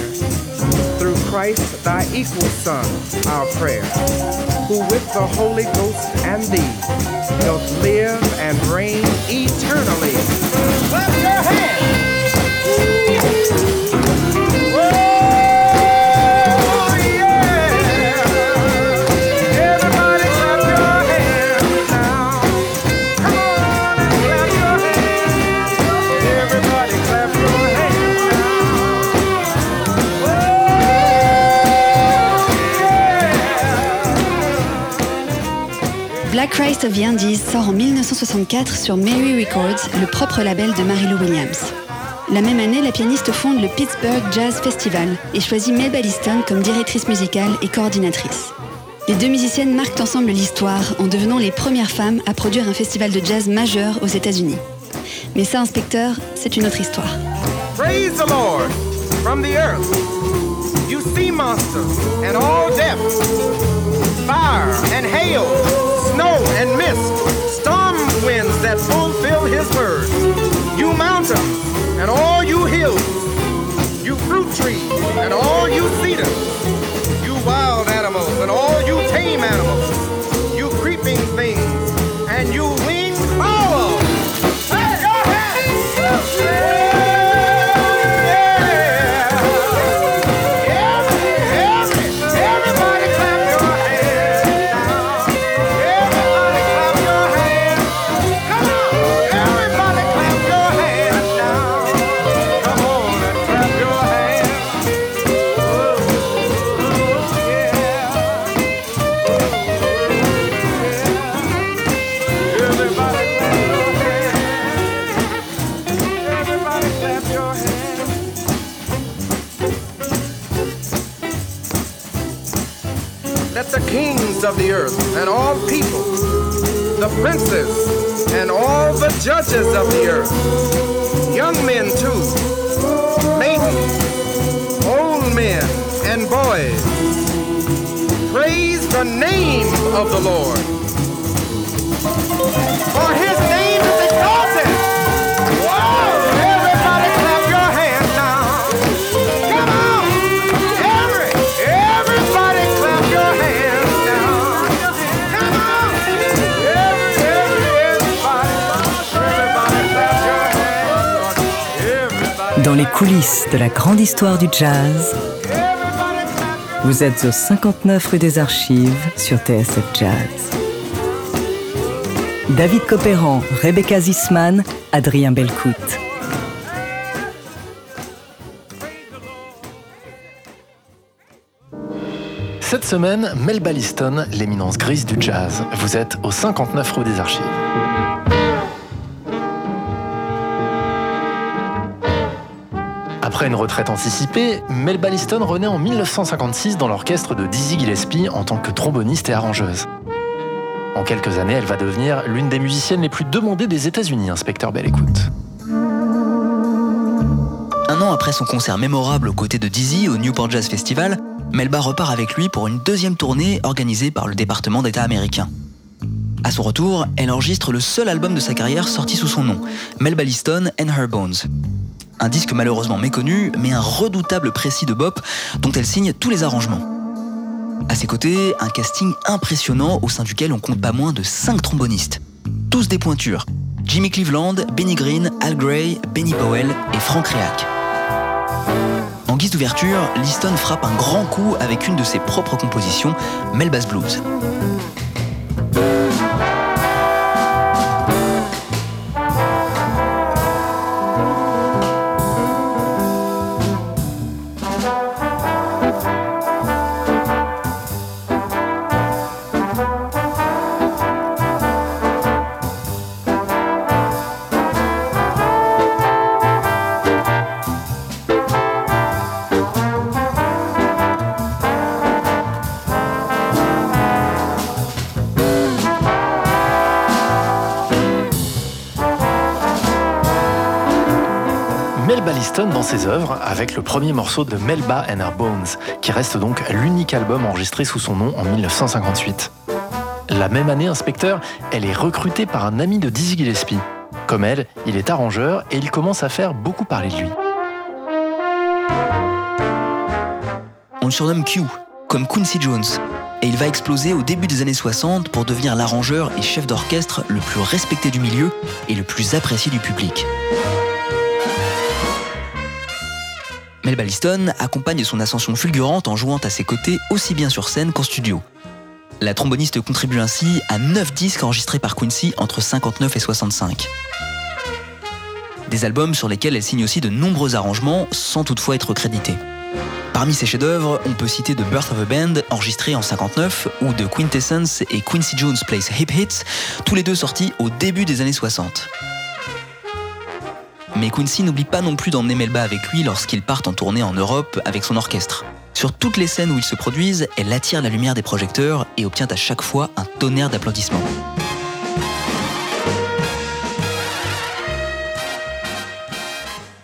J: through Christ, thy equal Son, our prayer, who with the Holy Ghost and thee doth live and reign eternally.
B: Sort en 1964 sur Mary Records, le propre label de Mary-Lou Williams. La même année, la pianiste fonde le Pittsburgh Jazz Festival et choisit Melba Liston comme directrice musicale et coordinatrice. Les deux musiciennes marquent ensemble l'histoire en devenant les premières femmes à produire un festival de jazz majeur aux États-Unis. Mais ça, inspecteur, c'est une autre histoire.
J: Praise the Lord from the earth. You monsters and all depths, fire and hail, snow and mist, storm winds that fulfill his word. You mountains and all you hills, you fruit trees and all you cedars, you wild animals and all you tame animals, young men too, maidens, old men and boys, praise the name of the Lord.
D: Coulisses de la grande histoire du jazz, vous êtes au 59 rue des Archives sur TSF Jazz. David Copéran, Rebecca Zisman, Adrien Belcout.
A: Cette semaine, Melba Liston, l'éminence grise du jazz. Vous êtes au 59 rue des Archives. Une retraite anticipée, Melba Liston renaît en 1956 dans l'orchestre de Dizzy Gillespie en tant que tromboniste et arrangeuse. En quelques années, elle va devenir l'une des musiciennes les plus demandées des États-Unis, inspecteur Belle Écoute.
C: Un an après son concert mémorable aux côtés de Dizzy au Newport Jazz Festival, Melba repart avec lui pour une deuxième tournée organisée par le département d'État américain. À son retour, elle enregistre le seul album de sa carrière sorti sous son nom, Melba Liston and Her Bones. Un disque malheureusement méconnu, mais un redoutable précis de bop dont elle signe tous les arrangements. À ses côtés, un casting impressionnant au sein duquel on compte pas moins de 5 trombonistes. Tous des pointures. Jimmy Cleveland, Benny Green, Al Gray, Benny Powell et Frank Reac. En guise d'ouverture, Liston frappe un grand coup avec une de ses propres compositions, Melba's Blues.
A: Ses œuvres avec le premier morceau de Melba and Her Bones, qui reste donc l'unique album enregistré sous son nom en 1958. La même année, Inspecteur, elle est recrutée par un ami de Dizzy Gillespie. Comme elle, il est arrangeur et il commence à faire beaucoup parler de lui.
C: On le surnomme Q, comme Quincy Jones, et il va exploser au début des années 60 pour devenir l'arrangeur et chef d'orchestre le plus respecté du milieu et le plus apprécié du public. Mel Balliston accompagne son ascension fulgurante en jouant à ses côtés aussi bien sur scène qu'en studio. La tromboniste contribue ainsi à 9 disques enregistrés par Quincy entre 59 et 65. Des albums sur lesquels elle signe aussi de nombreux arrangements sans toutefois être créditée. Parmi ses chefs-d'œuvre, on peut citer The Birth of a Band, enregistré en 59, ou The Quintessence et Quincy Jones Plays Hip Hits, tous les deux sortis au début des années 60. Mais Quincy n'oublie pas non plus d'emmener Melba avec lui lorsqu'ils partent en tournée en Europe avec son orchestre. Sur toutes les scènes où ils se produisent, elle attire la lumière des projecteurs et obtient à chaque fois un tonnerre d'applaudissements.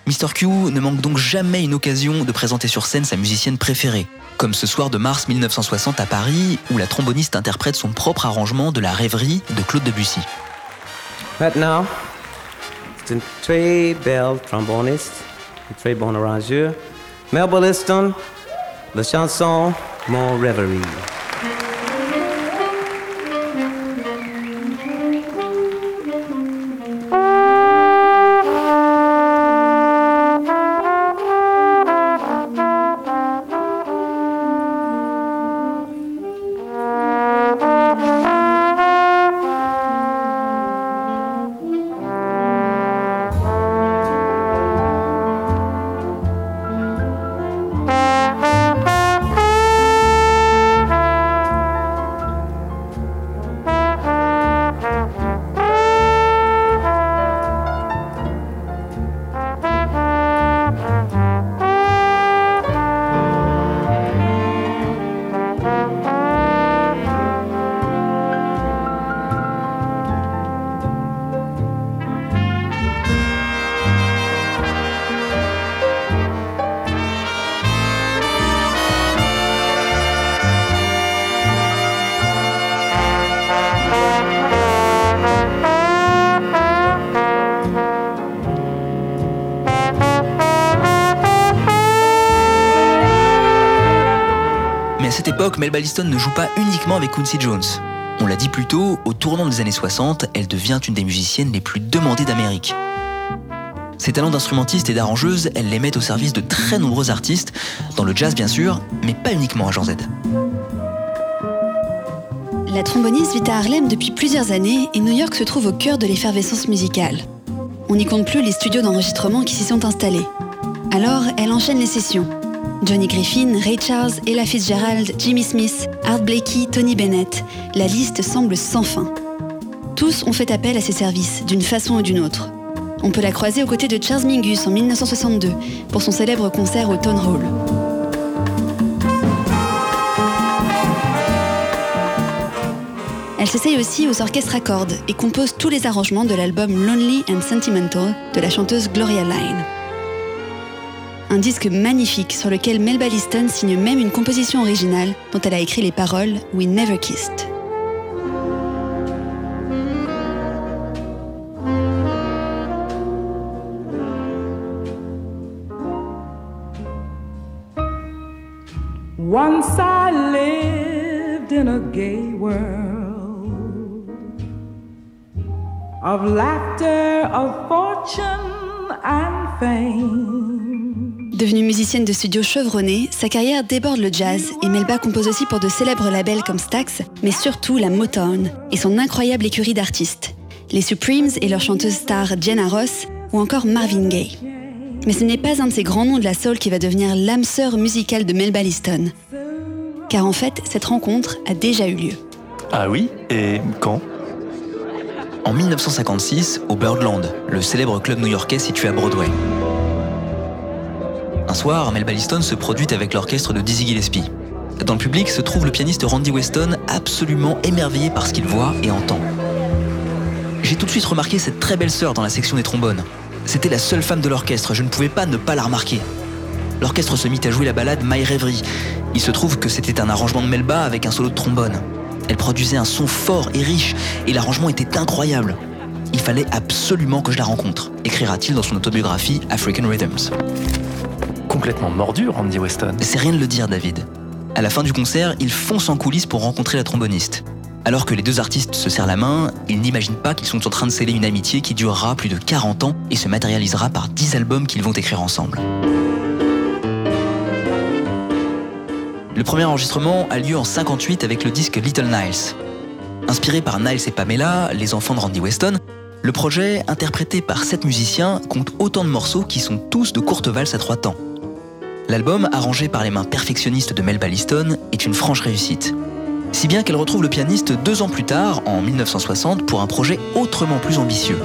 C: Mr. Q ne manque donc jamais une occasion de présenter sur scène sa musicienne préférée, comme ce soir de mars 1960 à Paris, où la tromboniste interprète son propre arrangement de la rêverie de Claude Debussy.
K: Très belle tromboniste, très bonne arrangeur. Melba Liston, la chanson Mon Rêverie.
C: Mel Balliston ne joue pas uniquement avec Quincy Jones. On l'a dit plus tôt, au tournant des années 60, elle devient une des musiciennes les plus demandées d'Amérique. Ses talents d'instrumentiste et d'arrangeuse, elle les met au service de très nombreux artistes, dans le jazz bien sûr, mais pas uniquement à Jean Z.
B: La tromboniste vit à Harlem depuis plusieurs années et New York se trouve au cœur de l'effervescence musicale. On n'y compte plus les studios d'enregistrement qui s'y sont installés. Alors, elle enchaîne les sessions. Johnny Griffin, Ray Charles, Ella Fitzgerald, Jimmy Smith, Art Blakey, Tony Bennett, la liste semble sans fin. Tous ont fait appel à ses services, d'une façon ou d'une autre. On peut la croiser aux côtés de Charles Mingus en 1962 pour son célèbre concert au Town Hall. Elle s'essaye aussi aux orchestres à cordes et compose tous les arrangements de l'album Lonely and Sentimental de la chanteuse Gloria Line. Un disque magnifique sur lequel Melba Liston signe même une composition originale dont elle a écrit les paroles We Never Kissed.
L: Once I lived in a gay world of laughter, of fortune and fame.
B: Devenue musicienne de studio chevronnée, sa carrière déborde le jazz et Melba compose aussi pour de célèbres labels comme Stax, mais surtout la Motown et son incroyable écurie d'artistes, les Supremes et leur chanteuse star Jenna Ross ou encore Marvin Gaye. Mais ce n'est pas un de ces grands noms de la soul qui va devenir l'âme sœur musicale de Melba Liston. Car en fait, cette rencontre a déjà eu lieu.
A: Ah oui Et quand?
C: En 1956, au Birdland, le célèbre club new-yorkais situé à Broadway. Un soir, Melba Liston se produit avec l'orchestre de Dizzy Gillespie. Dans le public se trouve le pianiste Randy Weston, absolument émerveillé par ce qu'il voit et entend. J'ai tout de suite remarqué cette très belle sœur dans la section des trombones. C'était la seule femme de l'orchestre, je ne pouvais pas ne pas la remarquer. L'orchestre se mit à jouer la balade My Rêverie. Il se trouve que c'était un arrangement de Melba avec un solo de trombone. Elle produisait un son fort et riche, et l'arrangement était incroyable. Il fallait absolument que je la rencontre, écrira-t-il dans son autobiographie African Rhythms.
A: Complètement mordu, Randy Weston.
C: C'est rien de le dire, David. À la fin du concert, il fonce en coulisses pour rencontrer la tromboniste. Alors que les deux artistes se serrent la main, ils n'imaginent pas qu'ils sont en train de sceller une amitié qui durera plus de 40 ans et se matérialisera par 10 albums qu'ils vont écrire ensemble. Le premier enregistrement a lieu en 58 avec le disque Little Niles. Inspiré par Niles et Pamela, les enfants de Randy Weston, le projet, interprété par sept musiciens, compte autant de morceaux qui sont tous de courtes valses à trois temps. L'album, arrangé par les mains perfectionnistes de Melba Liston, est une franche réussite. Si bien qu'elle retrouve le pianiste deux ans plus tard, en 1960, pour un projet autrement plus ambitieux.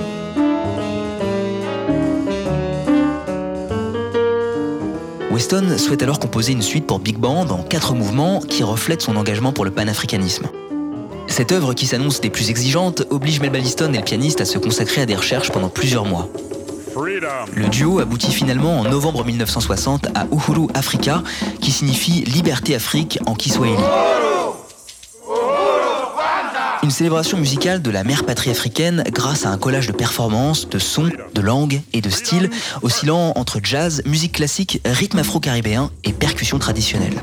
C: Weston souhaite alors composer une suite pour Big Band en quatre mouvements qui reflètent son engagement pour le panafricanisme. Cette œuvre qui s'annonce des plus exigeantes oblige Melba Liston et le pianiste à se consacrer à des recherches pendant plusieurs mois. Le duo aboutit finalement en novembre 1960 à Uhuru Africa, qui signifie Liberté Afrique en Kiswahili. Une célébration musicale de la mère patrie africaine grâce à un collage de performances, de sons, de langues et de styles oscillant entre jazz, musique classique, rythme afro-caribéen et percussions traditionnelles.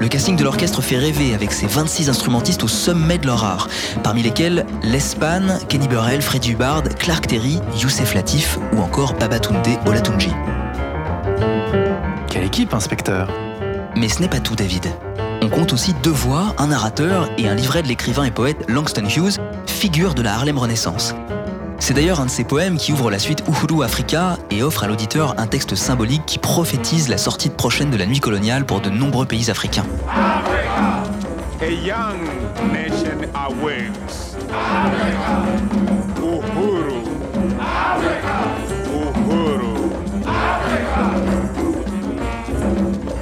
C: Le casting de l'orchestre fait rêver avec ses 26 instrumentistes au sommet de leur art, parmi lesquels Les Pan, Kenny Burrell, Freddie Hubbard, Clark Terry, Youssef Latif ou encore Babatunde Olatunji.
A: Quelle équipe, inspecteur?
C: Mais ce n'est pas tout, David. On compte aussi deux voix, un narrateur et un livret de l'écrivain et poète Langston Hughes, figure de la Harlem Renaissance. C'est d'ailleurs un de ses poèmes qui ouvre la suite Uhuru Africa et offre à l'auditeur un texte symbolique qui prophétise la sortie prochaine de la nuit coloniale pour de nombreux pays africains.
H: A young nation awakes. Uhuru. Uhuru.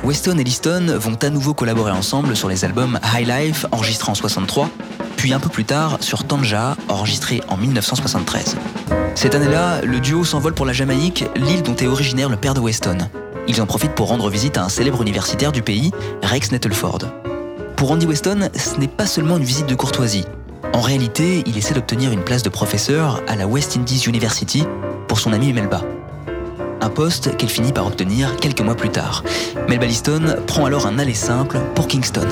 C: Weston et Liston vont à nouveau collaborer ensemble sur les albums High Life, enregistré en 63, puis un peu plus tard sur Tanja, enregistré en 1973. Cette année-là, le duo s'envole pour la Jamaïque, l'île dont est originaire le père de Weston. Ils en profitent pour rendre visite à un célèbre universitaire du pays, Rex Nettleford. Pour Randy Weston, ce n'est pas seulement une visite de courtoisie. En réalité, il essaie d'obtenir une place de professeur à la West Indies University pour son ami Melba. Un poste qu'elle finit par obtenir quelques mois plus tard. Melba Liston prend alors un aller simple pour Kingston.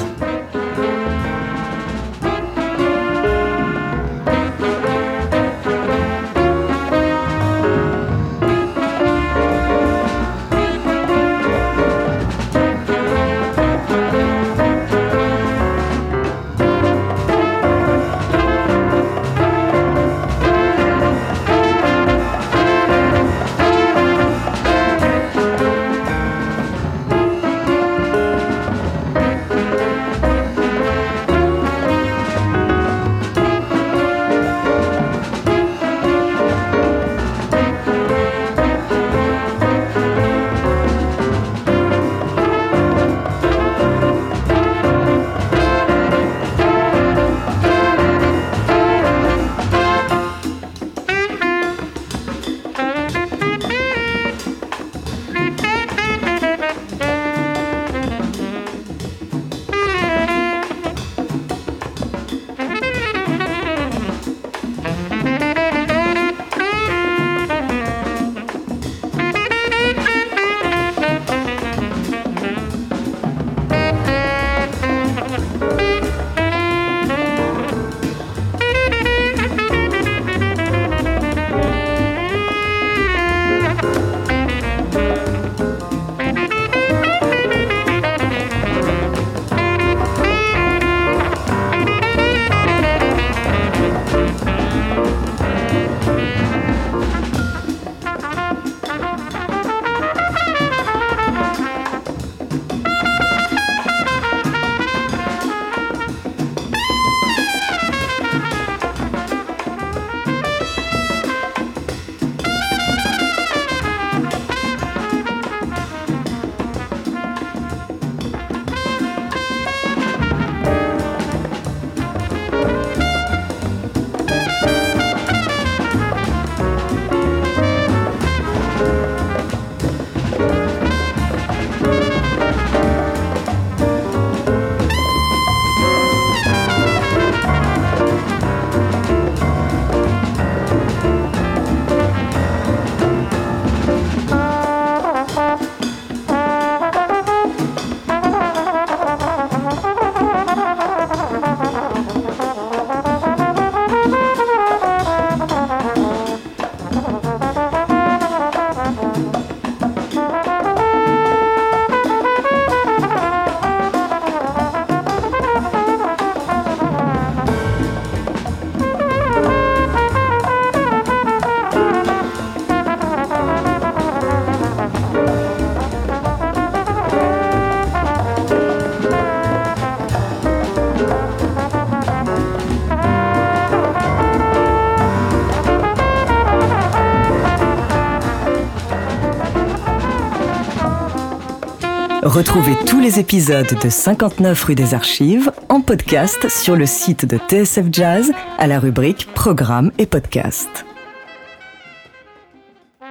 D: Retrouvez tous les épisodes de 59 rue des Archives en podcast sur le site de TSF Jazz à la rubrique Programmes et podcasts.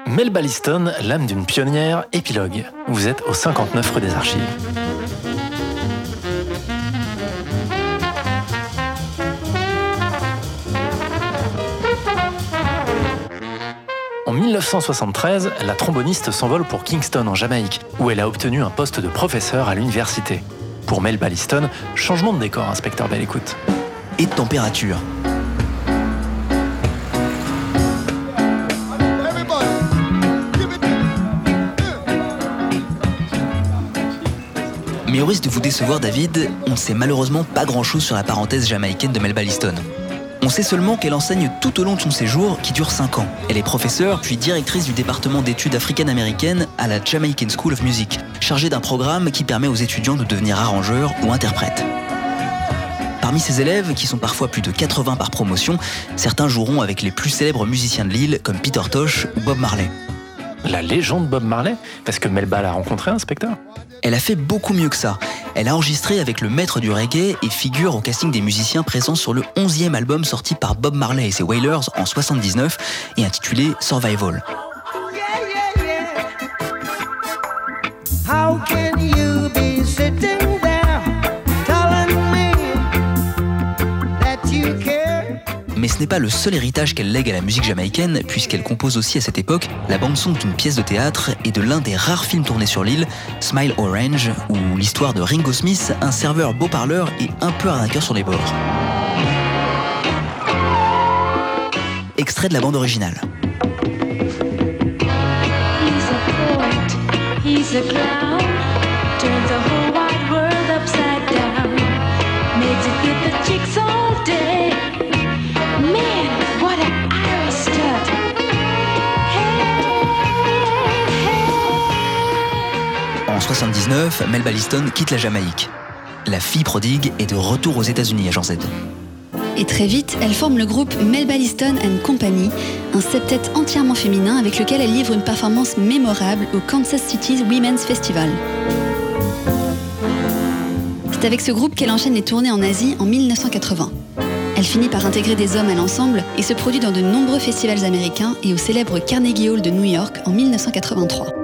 A: Melba Liston, l'âme d'une pionnière, épilogue. Vous êtes au 59 rue des Archives. 1973, la tromboniste s'envole pour Kingston en Jamaïque, où elle a obtenu un poste de professeur à l'université. Pour Melba Liston, changement de décor, inspecteur Belle Écoute.
C: Et de température. Mais au risque de vous décevoir, David, on ne sait malheureusement pas grand-chose sur la parenthèse jamaïcaine de Melba Liston. On sait seulement qu'elle enseigne tout au long de son séjour, qui dure 5 ans. Elle est professeure, puis directrice du département d'études africaines-américaines à la Jamaican School of Music, chargée d'un programme qui permet aux étudiants de devenir arrangeurs ou interprètes. Parmi ses élèves, qui sont parfois plus de 80 par promotion, certains joueront avec les plus célèbres musiciens de l'île comme Peter Tosh ou Bob Marley.
A: La légende Bob Marley Parce que Melba l'a rencontré, inspecteur
C: Elle a fait beaucoup mieux que ça. Elle a enregistré avec le maître du reggae et figure au casting des musiciens présents sur le 11e album sorti par Bob Marley et ses Wailers en 79 et intitulé Survival. Ce n'est pas le seul héritage qu'elle lègue à la musique jamaïcaine, puisqu'elle compose aussi à cette époque la bande-son d'une pièce de théâtre et de l'un des rares films tournés sur l'île, Smile Orange, ou l'histoire de Ringo Smith, un serveur beau parleur et un peu arnaqueur sur les bords. Extrait de la bande originale. 79, Melba Liston quitte la Jamaïque. La fille prodigue est de retour aux États-Unis à Jean Z.
B: Et très vite, elle forme le groupe Melba Liston and Company, un septet entièrement féminin avec lequel elle livre une performance mémorable au Kansas City Women's Festival. C'est avec ce groupe qu'elle enchaîne les tournées en Asie en 1980. Elle finit par intégrer des hommes à l'ensemble et se produit dans de nombreux festivals américains et au célèbre Carnegie Hall de New York en 1983.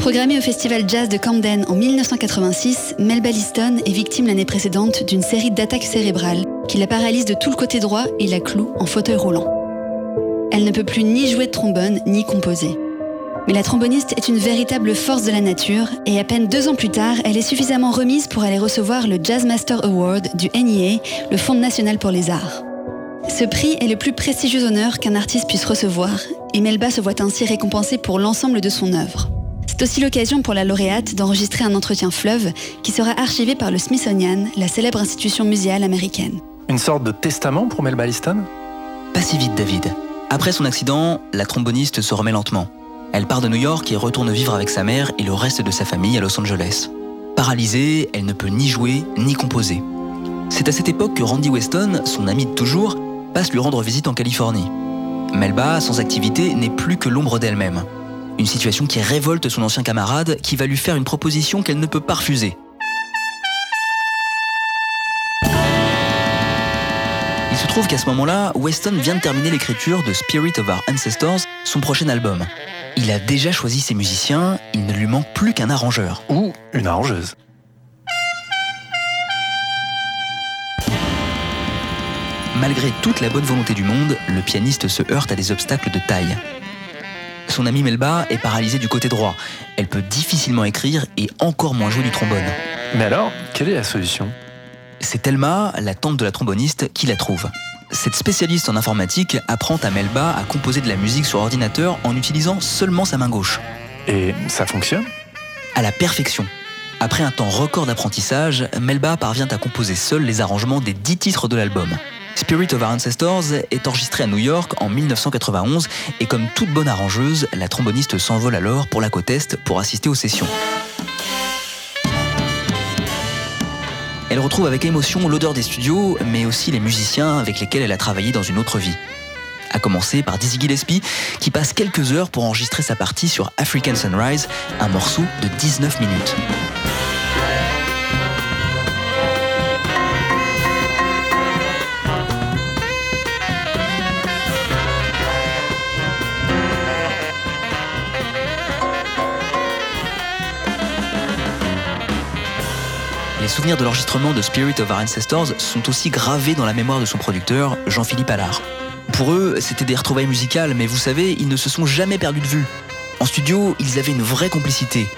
B: Programmée au Festival Jazz de Camden en 1986, Melba Liston est victime l'année précédente d'une série d'attaques cérébrales qui la paralysent de tout le côté droit et la cloue en fauteuil roulant. Elle ne peut plus ni jouer de trombone ni composer. Mais la tromboniste est une véritable force de la nature et à peine deux ans plus tard, elle est suffisamment remise pour aller recevoir le Jazz Master Award du NEA, le Fonds national pour les arts. Ce prix est le plus prestigieux honneur qu'un artiste puisse recevoir et Melba se voit ainsi récompensée pour l'ensemble de son œuvre. C'est aussi l'occasion pour la lauréate d'enregistrer un entretien fleuve qui sera archivé par le Smithsonian, la célèbre institution muséale américaine.
A: Une sorte de testament pour Melba Liston
C: Pas si vite, David. Après son accident, la tromboniste se remet lentement. Elle part de New York et retourne vivre avec sa mère et le reste de sa famille à Los Angeles. Paralysée, elle ne peut ni jouer ni composer. C'est à cette époque que Randy Weston, son ami de toujours, passe lui rendre visite en Californie. Melba, sans activité, n'est plus que l'ombre d'elle-même. Une situation qui révolte son ancien camarade qui va lui faire une proposition qu'elle ne peut pas refuser. Il se trouve qu'à ce moment-là, Weston vient de terminer l'écriture de Spirit of Our Ancestors, son prochain album. Il a déjà choisi ses musiciens, il ne lui manque plus qu'un arrangeur.
A: Ou une arrangeuse.
C: Malgré toute la bonne volonté du monde, le pianiste se heurte à des obstacles de taille. Son amie Melba est paralysée du côté droit. Elle peut difficilement écrire et encore moins jouer du trombone.
A: Mais alors, quelle est la solution?
C: C'est Thelma, la tante de la tromboniste, qui la trouve. Cette spécialiste en informatique apprend à Melba à composer de la musique sur ordinateur en utilisant seulement sa main gauche.
A: Et ça fonctionne?
C: À la perfection. Après un temps record d'apprentissage, Melba parvient à composer seule les arrangements des 10 titres de l'album. Spirit of Our Ancestors est enregistré à New York en 1991 et comme toute bonne arrangeuse, la tromboniste s'envole alors pour la côte Est pour assister aux sessions. Elle retrouve avec émotion l'odeur des studios, mais aussi les musiciens avec lesquels elle a travaillé dans une autre vie. à commencer par Dizzy Gillespie qui passe quelques heures pour enregistrer sa partie sur African Sunrise, un morceau de 19 minutes. Souvenirs de l'enregistrement de Spirit of Our Ancestors sont aussi gravés dans la mémoire de son producteur, Jean-Philippe Allard. Pour eux, c'était des retrouvailles musicales, mais vous savez, ils ne se sont jamais perdus de vue. En studio, ils avaient une vraie complicité.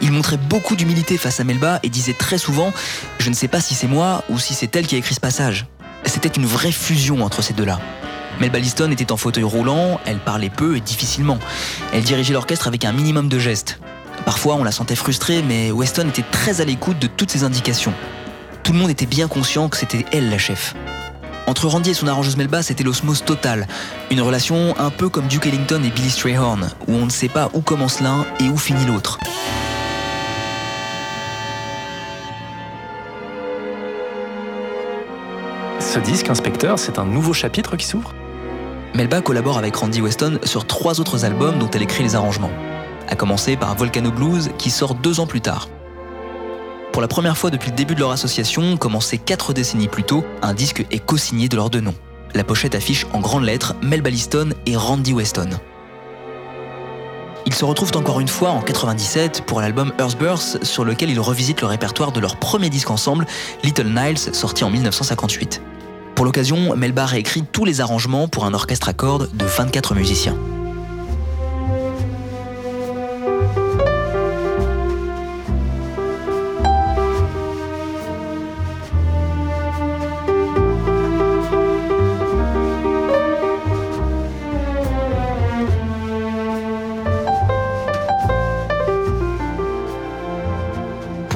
C: Ils montraient beaucoup d'humilité face à Melba et disaient très souvent Je ne sais pas si c'est moi ou si c'est elle qui a écrit ce passage. C'était une vraie fusion entre ces deux-là. Melba Liston était en fauteuil roulant, elle parlait peu et difficilement. Elle dirigeait l'orchestre avec un minimum de gestes. Parfois, on la sentait frustrée, mais Weston était très à l'écoute de toutes ses indications. Tout le monde était bien conscient que c'était elle la chef. Entre Randy et son arrangeuse Melba, c'était l'osmose totale. Une relation un peu comme Duke Ellington et Billy Strayhorn, où on ne sait pas où commence l'un et où finit l'autre.
A: Ce disque, Inspecteur, c'est un nouveau chapitre qui s'ouvre?
C: Melba collabore avec Randy Weston sur trois autres albums dont elle écrit les arrangements. À commencer par Volcano Blues qui sort deux ans plus tard. Pour la première fois depuis le début de leur association, commencé quatre décennies plus tôt, un disque est co-signé de leurs deux noms. La pochette affiche en grandes lettres Melba Liston et Randy Weston. Ils se retrouvent encore une fois en 97 pour l'album Earthbirth sur lequel ils revisitent le répertoire de leur premier disque ensemble, Little Niles, sorti en 1958. Pour l'occasion, Melba réécrit tous les arrangements pour un orchestre à cordes de 24 musiciens.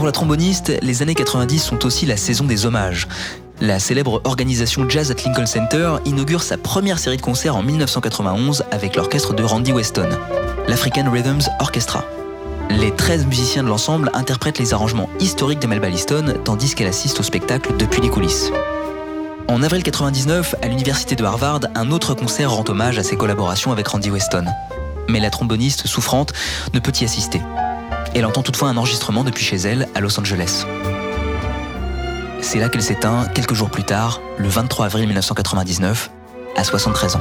C: Pour la tromboniste, les années 90 sont aussi la saison des hommages. La célèbre organisation Jazz at Lincoln Center inaugure sa première série de concerts en 1991 avec l'orchestre de Randy Weston, l'African Rhythms Orchestra. Les 13 musiciens de l'ensemble interprètent les arrangements historiques de Melba Liston tandis qu'elle assiste au spectacle depuis les coulisses. En avril 99, à l'université de Harvard, un autre concert rend hommage à ses collaborations avec Randy Weston. Mais la tromboniste souffrante ne peut y assister. Elle entend toutefois un enregistrement depuis chez elle à Los Angeles. C'est là qu'elle s'éteint quelques jours plus tard, le 23 avril 1999, à 73 ans.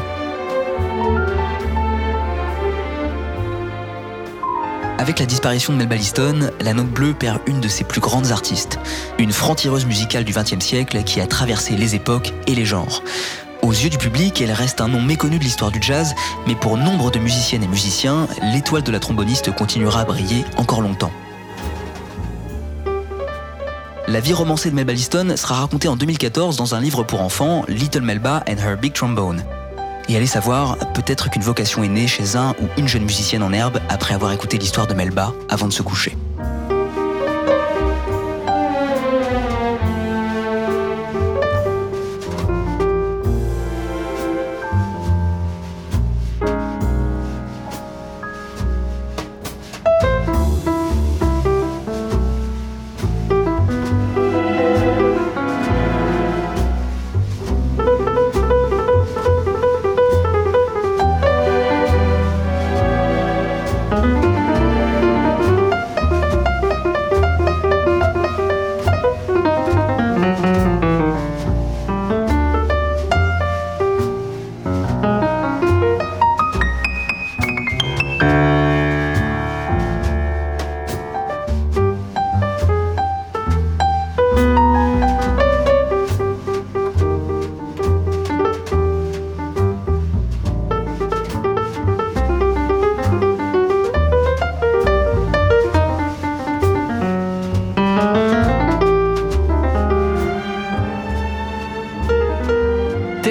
C: Avec la disparition de Melba Liston, la note bleue perd une de ses plus grandes artistes, une franc-tireuse musicale du XXe siècle qui a traversé les époques et les genres. Aux yeux du public, elle reste un nom méconnu de l'histoire du jazz, mais pour nombre de musiciennes et musiciens, l'étoile de la tromboniste continuera à briller encore longtemps. La vie romancée de Melba Liston sera racontée en 2014 dans un livre pour enfants, Little Melba and Her Big Trombone. Et allez savoir, peut-être qu'une vocation est née chez un ou une jeune musicienne en herbe après avoir écouté l'histoire de Melba avant de se coucher.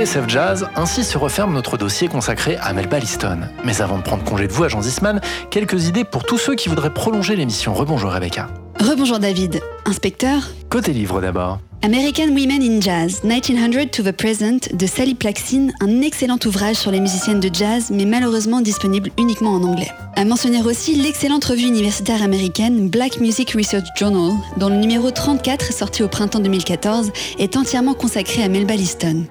A: TSF Jazz, ainsi se referme notre dossier consacré à Melba Liston. Mais avant de prendre congé de vous, agent Zisman, quelques idées pour tous ceux qui voudraient prolonger l'émission. Rebonjour Rebecca.
B: Rebonjour David. Inspecteur?
A: Côté livre d'abord.
B: American Women in Jazz, 1900 to the Present de Sally Plaxin, un excellent ouvrage sur les musiciennes de jazz, mais malheureusement disponible uniquement en anglais. À mentionner aussi l'excellente revue universitaire américaine Black Music Research Journal, dont le numéro 34, sorti au printemps 2014, est entièrement consacré à Melba Liston.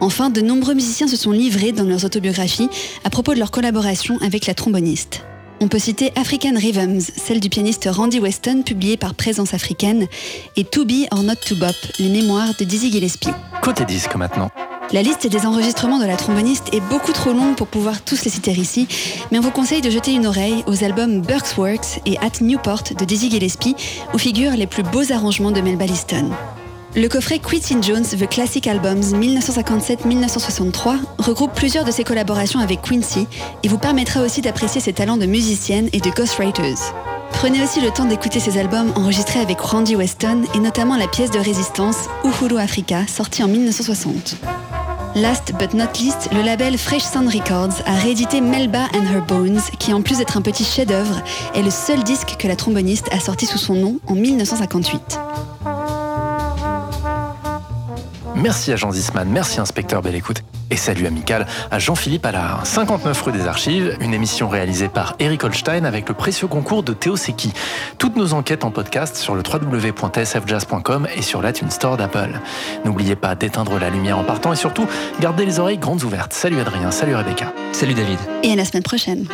B: Enfin, de nombreux musiciens se sont livrés dans leurs autobiographies à propos de leur collaboration avec la tromboniste. On peut citer African Rhythms, celle du pianiste Randy Weston, publiée par Présence africaine, et To Be or Not to Bop, les mémoires de Dizzy Gillespie.
A: Côté disque maintenant.
B: La liste des enregistrements de la tromboniste est beaucoup trop longue pour pouvoir tous les citer ici, mais on vous conseille de jeter une oreille aux albums Burke's Works et At Newport de Dizzy Gillespie, où figurent les plus beaux arrangements de Melba Liston. Le coffret Quincy Jones The Classic Albums 1957-1963 regroupe plusieurs de ses collaborations avec Quincy et vous permettra aussi d'apprécier ses talents de musicienne et de ghostwriters. Prenez aussi le temps d'écouter ces albums enregistrés avec Randy Weston et notamment la pièce de résistance Uhuru Africa sortie en 1960. Last but not least, le label Fresh Sound Records a réédité Melba and Her Bones, qui en plus d'être un petit chef-d'œuvre, est le seul disque que la tromboniste a sorti sous son nom en 1958.
A: Merci à Jean Zisman, merci inspecteur Belle Écoute et salut amical à Jean-Philippe Allard. 59 rue des Archives, une émission réalisée par Eric Holstein avec le précieux concours de Théo Seki. Toutes nos enquêtes en podcast sur le www.tsfjazz.com et sur l'iTunes Store d'Apple. N'oubliez pas d'éteindre la lumière en partant et surtout, gardez les oreilles grandes ouvertes. Salut Adrien, salut Rebecca.
C: Salut David.
B: Et à la semaine prochaine.